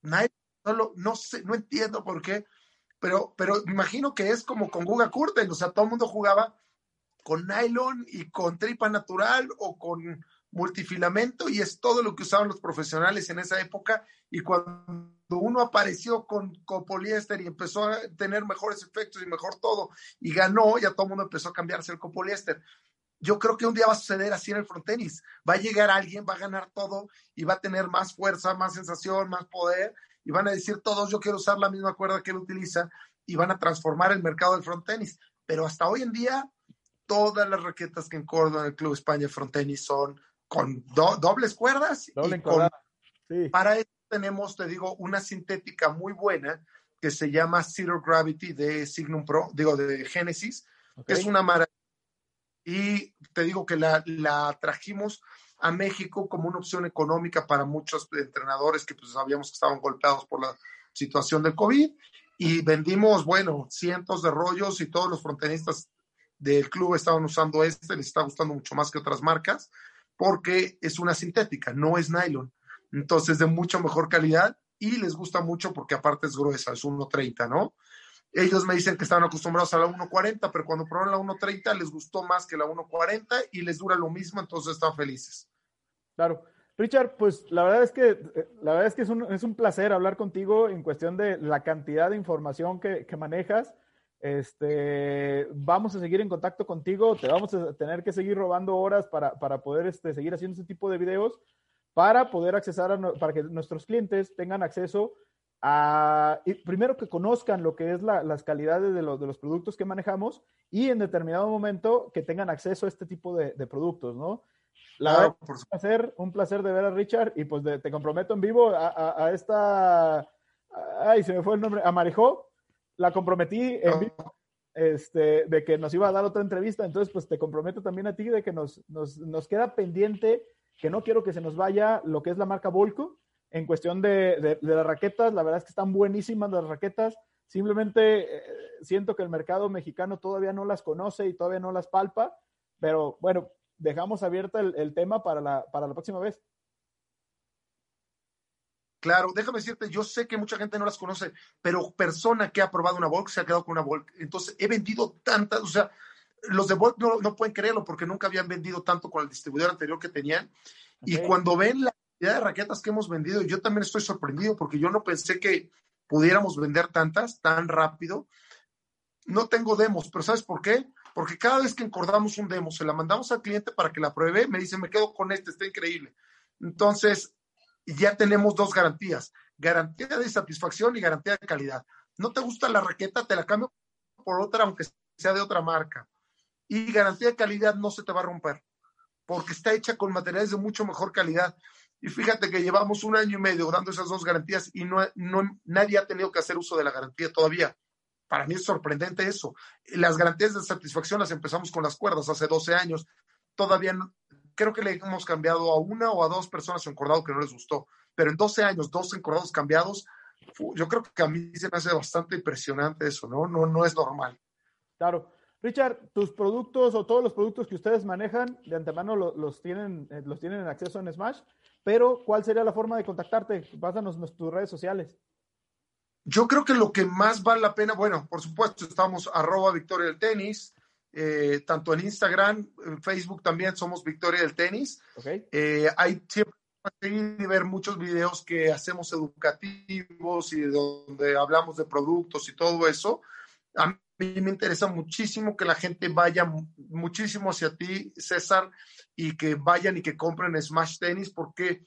nylon solo, no sé, no entiendo por qué, pero, pero imagino que es como con Guga Curten, o sea, todo el mundo jugaba con nylon y con tripa natural o con multifilamento y es todo lo que usaban los profesionales en esa época y cuando uno apareció con, con poliéster y empezó a tener mejores efectos y mejor todo y ganó, ya todo el mundo empezó a cambiarse el copoliéster. Yo creo que un día va a suceder así en el frontenis. Va a llegar alguien, va a ganar todo y va a tener más fuerza, más sensación, más poder y van a decir todos, yo quiero usar la misma cuerda que él utiliza y van a transformar el mercado del frontenis. Pero hasta hoy en día, todas las raquetas que encordan el Club España Frontenis son con do dobles cuerdas. Doble y con, sí. Para eso tenemos, te digo, una sintética muy buena que se llama Zero Gravity de Signum Pro, digo, de Genesis, okay. que es una maravilla. Y te digo que la, la, trajimos a México como una opción económica para muchos entrenadores que pues sabíamos que estaban golpeados por la situación del COVID y vendimos, bueno, cientos de rollos y todos los frontenistas del club estaban usando este, les está gustando mucho más que otras marcas porque es una sintética, no es nylon. Entonces, de mucha mejor calidad y les gusta mucho porque aparte es gruesa, es 1.30, ¿no? Ellos me dicen que estaban acostumbrados a la 1.40, pero cuando probaron la 1.30 les gustó más que la 1.40 y les dura lo mismo, entonces están felices. Claro. Richard, pues la verdad es que, la verdad es, que es, un, es un placer hablar contigo en cuestión de la cantidad de información que, que manejas. Este, vamos a seguir en contacto contigo, te vamos a tener que seguir robando horas para, para poder este, seguir haciendo ese tipo de videos, para poder accesar, a, para que nuestros clientes tengan acceso a, y primero que conozcan lo que es la, las calidades de, lo, de, los productos que manejamos y en determinado momento que tengan acceso a este tipo de, de productos, ¿no? La verdad, por un placer, un placer de ver a Richard y pues de, te comprometo en vivo a, a, a, esta, ay, se me fue el nombre, a Marejó, la comprometí en vivo, este, de que nos iba a dar otra entrevista, entonces pues te comprometo también a ti de que nos, nos, nos queda pendiente, que no quiero que se nos vaya lo que es la marca Volco, en cuestión de, de, de las raquetas, la verdad es que están buenísimas las raquetas, simplemente eh, siento que el mercado mexicano todavía no las conoce y todavía no las palpa, pero bueno, dejamos abierta el, el tema para la, para la próxima vez. Claro, déjame decirte, yo sé que mucha gente no las conoce, pero persona que ha probado una Volk se ha quedado con una Volk. Entonces, he vendido tantas, o sea, los de Volk no, no pueden creerlo porque nunca habían vendido tanto con el distribuidor anterior que tenían. Okay. Y cuando ven la cantidad de raquetas que hemos vendido, yo también estoy sorprendido porque yo no pensé que pudiéramos vender tantas tan rápido. No tengo demos, pero ¿sabes por qué? Porque cada vez que encordamos un demo, se la mandamos al cliente para que la pruebe, me dice, me quedo con este, está increíble. Entonces, ya tenemos dos garantías, garantía de satisfacción y garantía de calidad. no te gusta la raqueta, te la cambio por otra, aunque sea de otra marca. Y garantía de calidad no se te va a romper, porque está hecha con materiales de mucho mejor calidad. Y fíjate que llevamos un año y medio dando esas dos garantías y no, no, nadie ha tenido que hacer uso de la garantía todavía. Para mí es sorprendente eso. Las garantías de satisfacción las empezamos con las cuerdas hace 12 años. Todavía creo que le hemos cambiado a una o a dos personas su encordado que no les gustó. Pero en 12 años, dos encordados cambiados, yo creo que a mí se me hace bastante impresionante eso, ¿no? No, no es normal. Claro. Richard, tus productos o todos los productos que ustedes manejan de antemano los, tienen, eh, los tienen en acceso en Smash, pero ¿cuál sería la forma de contactarte? Pásanos tus redes sociales. Yo creo que lo que más vale la pena, bueno, por supuesto, estamos arroba Victoria del Tenis, eh, tanto en Instagram, en Facebook también somos Victoria del Tenis. Okay. Eh, hay siempre y ver muchos videos que hacemos educativos y donde hablamos de productos y todo eso. A mí me interesa muchísimo que la gente vaya muchísimo hacia ti, César, y que vayan y que compren Smash Tennis, porque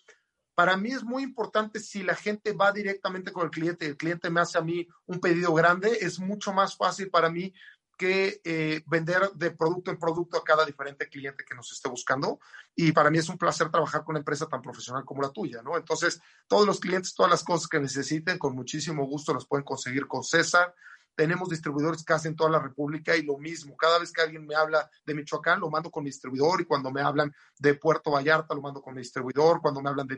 para mí es muy importante si la gente va directamente con el cliente, el cliente me hace a mí un pedido grande, es mucho más fácil para mí que eh, vender de producto en producto a cada diferente cliente que nos esté buscando. Y para mí es un placer trabajar con una empresa tan profesional como la tuya, ¿no? Entonces, todos los clientes, todas las cosas que necesiten, con muchísimo gusto las pueden conseguir con César. Tenemos distribuidores casi en toda la República y lo mismo. Cada vez que alguien me habla de Michoacán, lo mando con mi distribuidor y cuando me hablan de Puerto Vallarta, lo mando con mi distribuidor. Cuando me hablan de,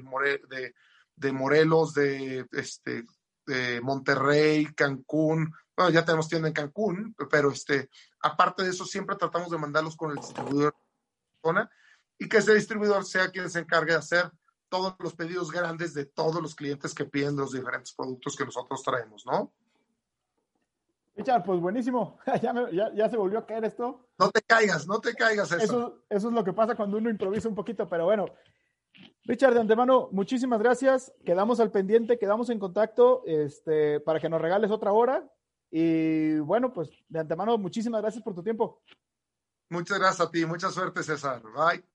de, de Morelos, de, este, de Monterrey, Cancún, bueno, ya tenemos tienda en Cancún, pero este, aparte de eso, siempre tratamos de mandarlos con el distribuidor y que ese distribuidor sea quien se encargue de hacer todos los pedidos grandes de todos los clientes que piden los diferentes productos que nosotros traemos, ¿no? Richard, pues buenísimo. *laughs* ya, se volvió a caer esto. No te caigas, no te caigas eso. eso. Eso es lo que pasa cuando uno improvisa un poquito, pero bueno. Richard, de antemano, muchísimas gracias. Quedamos al pendiente, quedamos en contacto este, para que nos regales otra hora y bueno, pues de antemano, muchísimas gracias por tu tiempo. Muchas gracias a ti, mucha suerte César. Bye.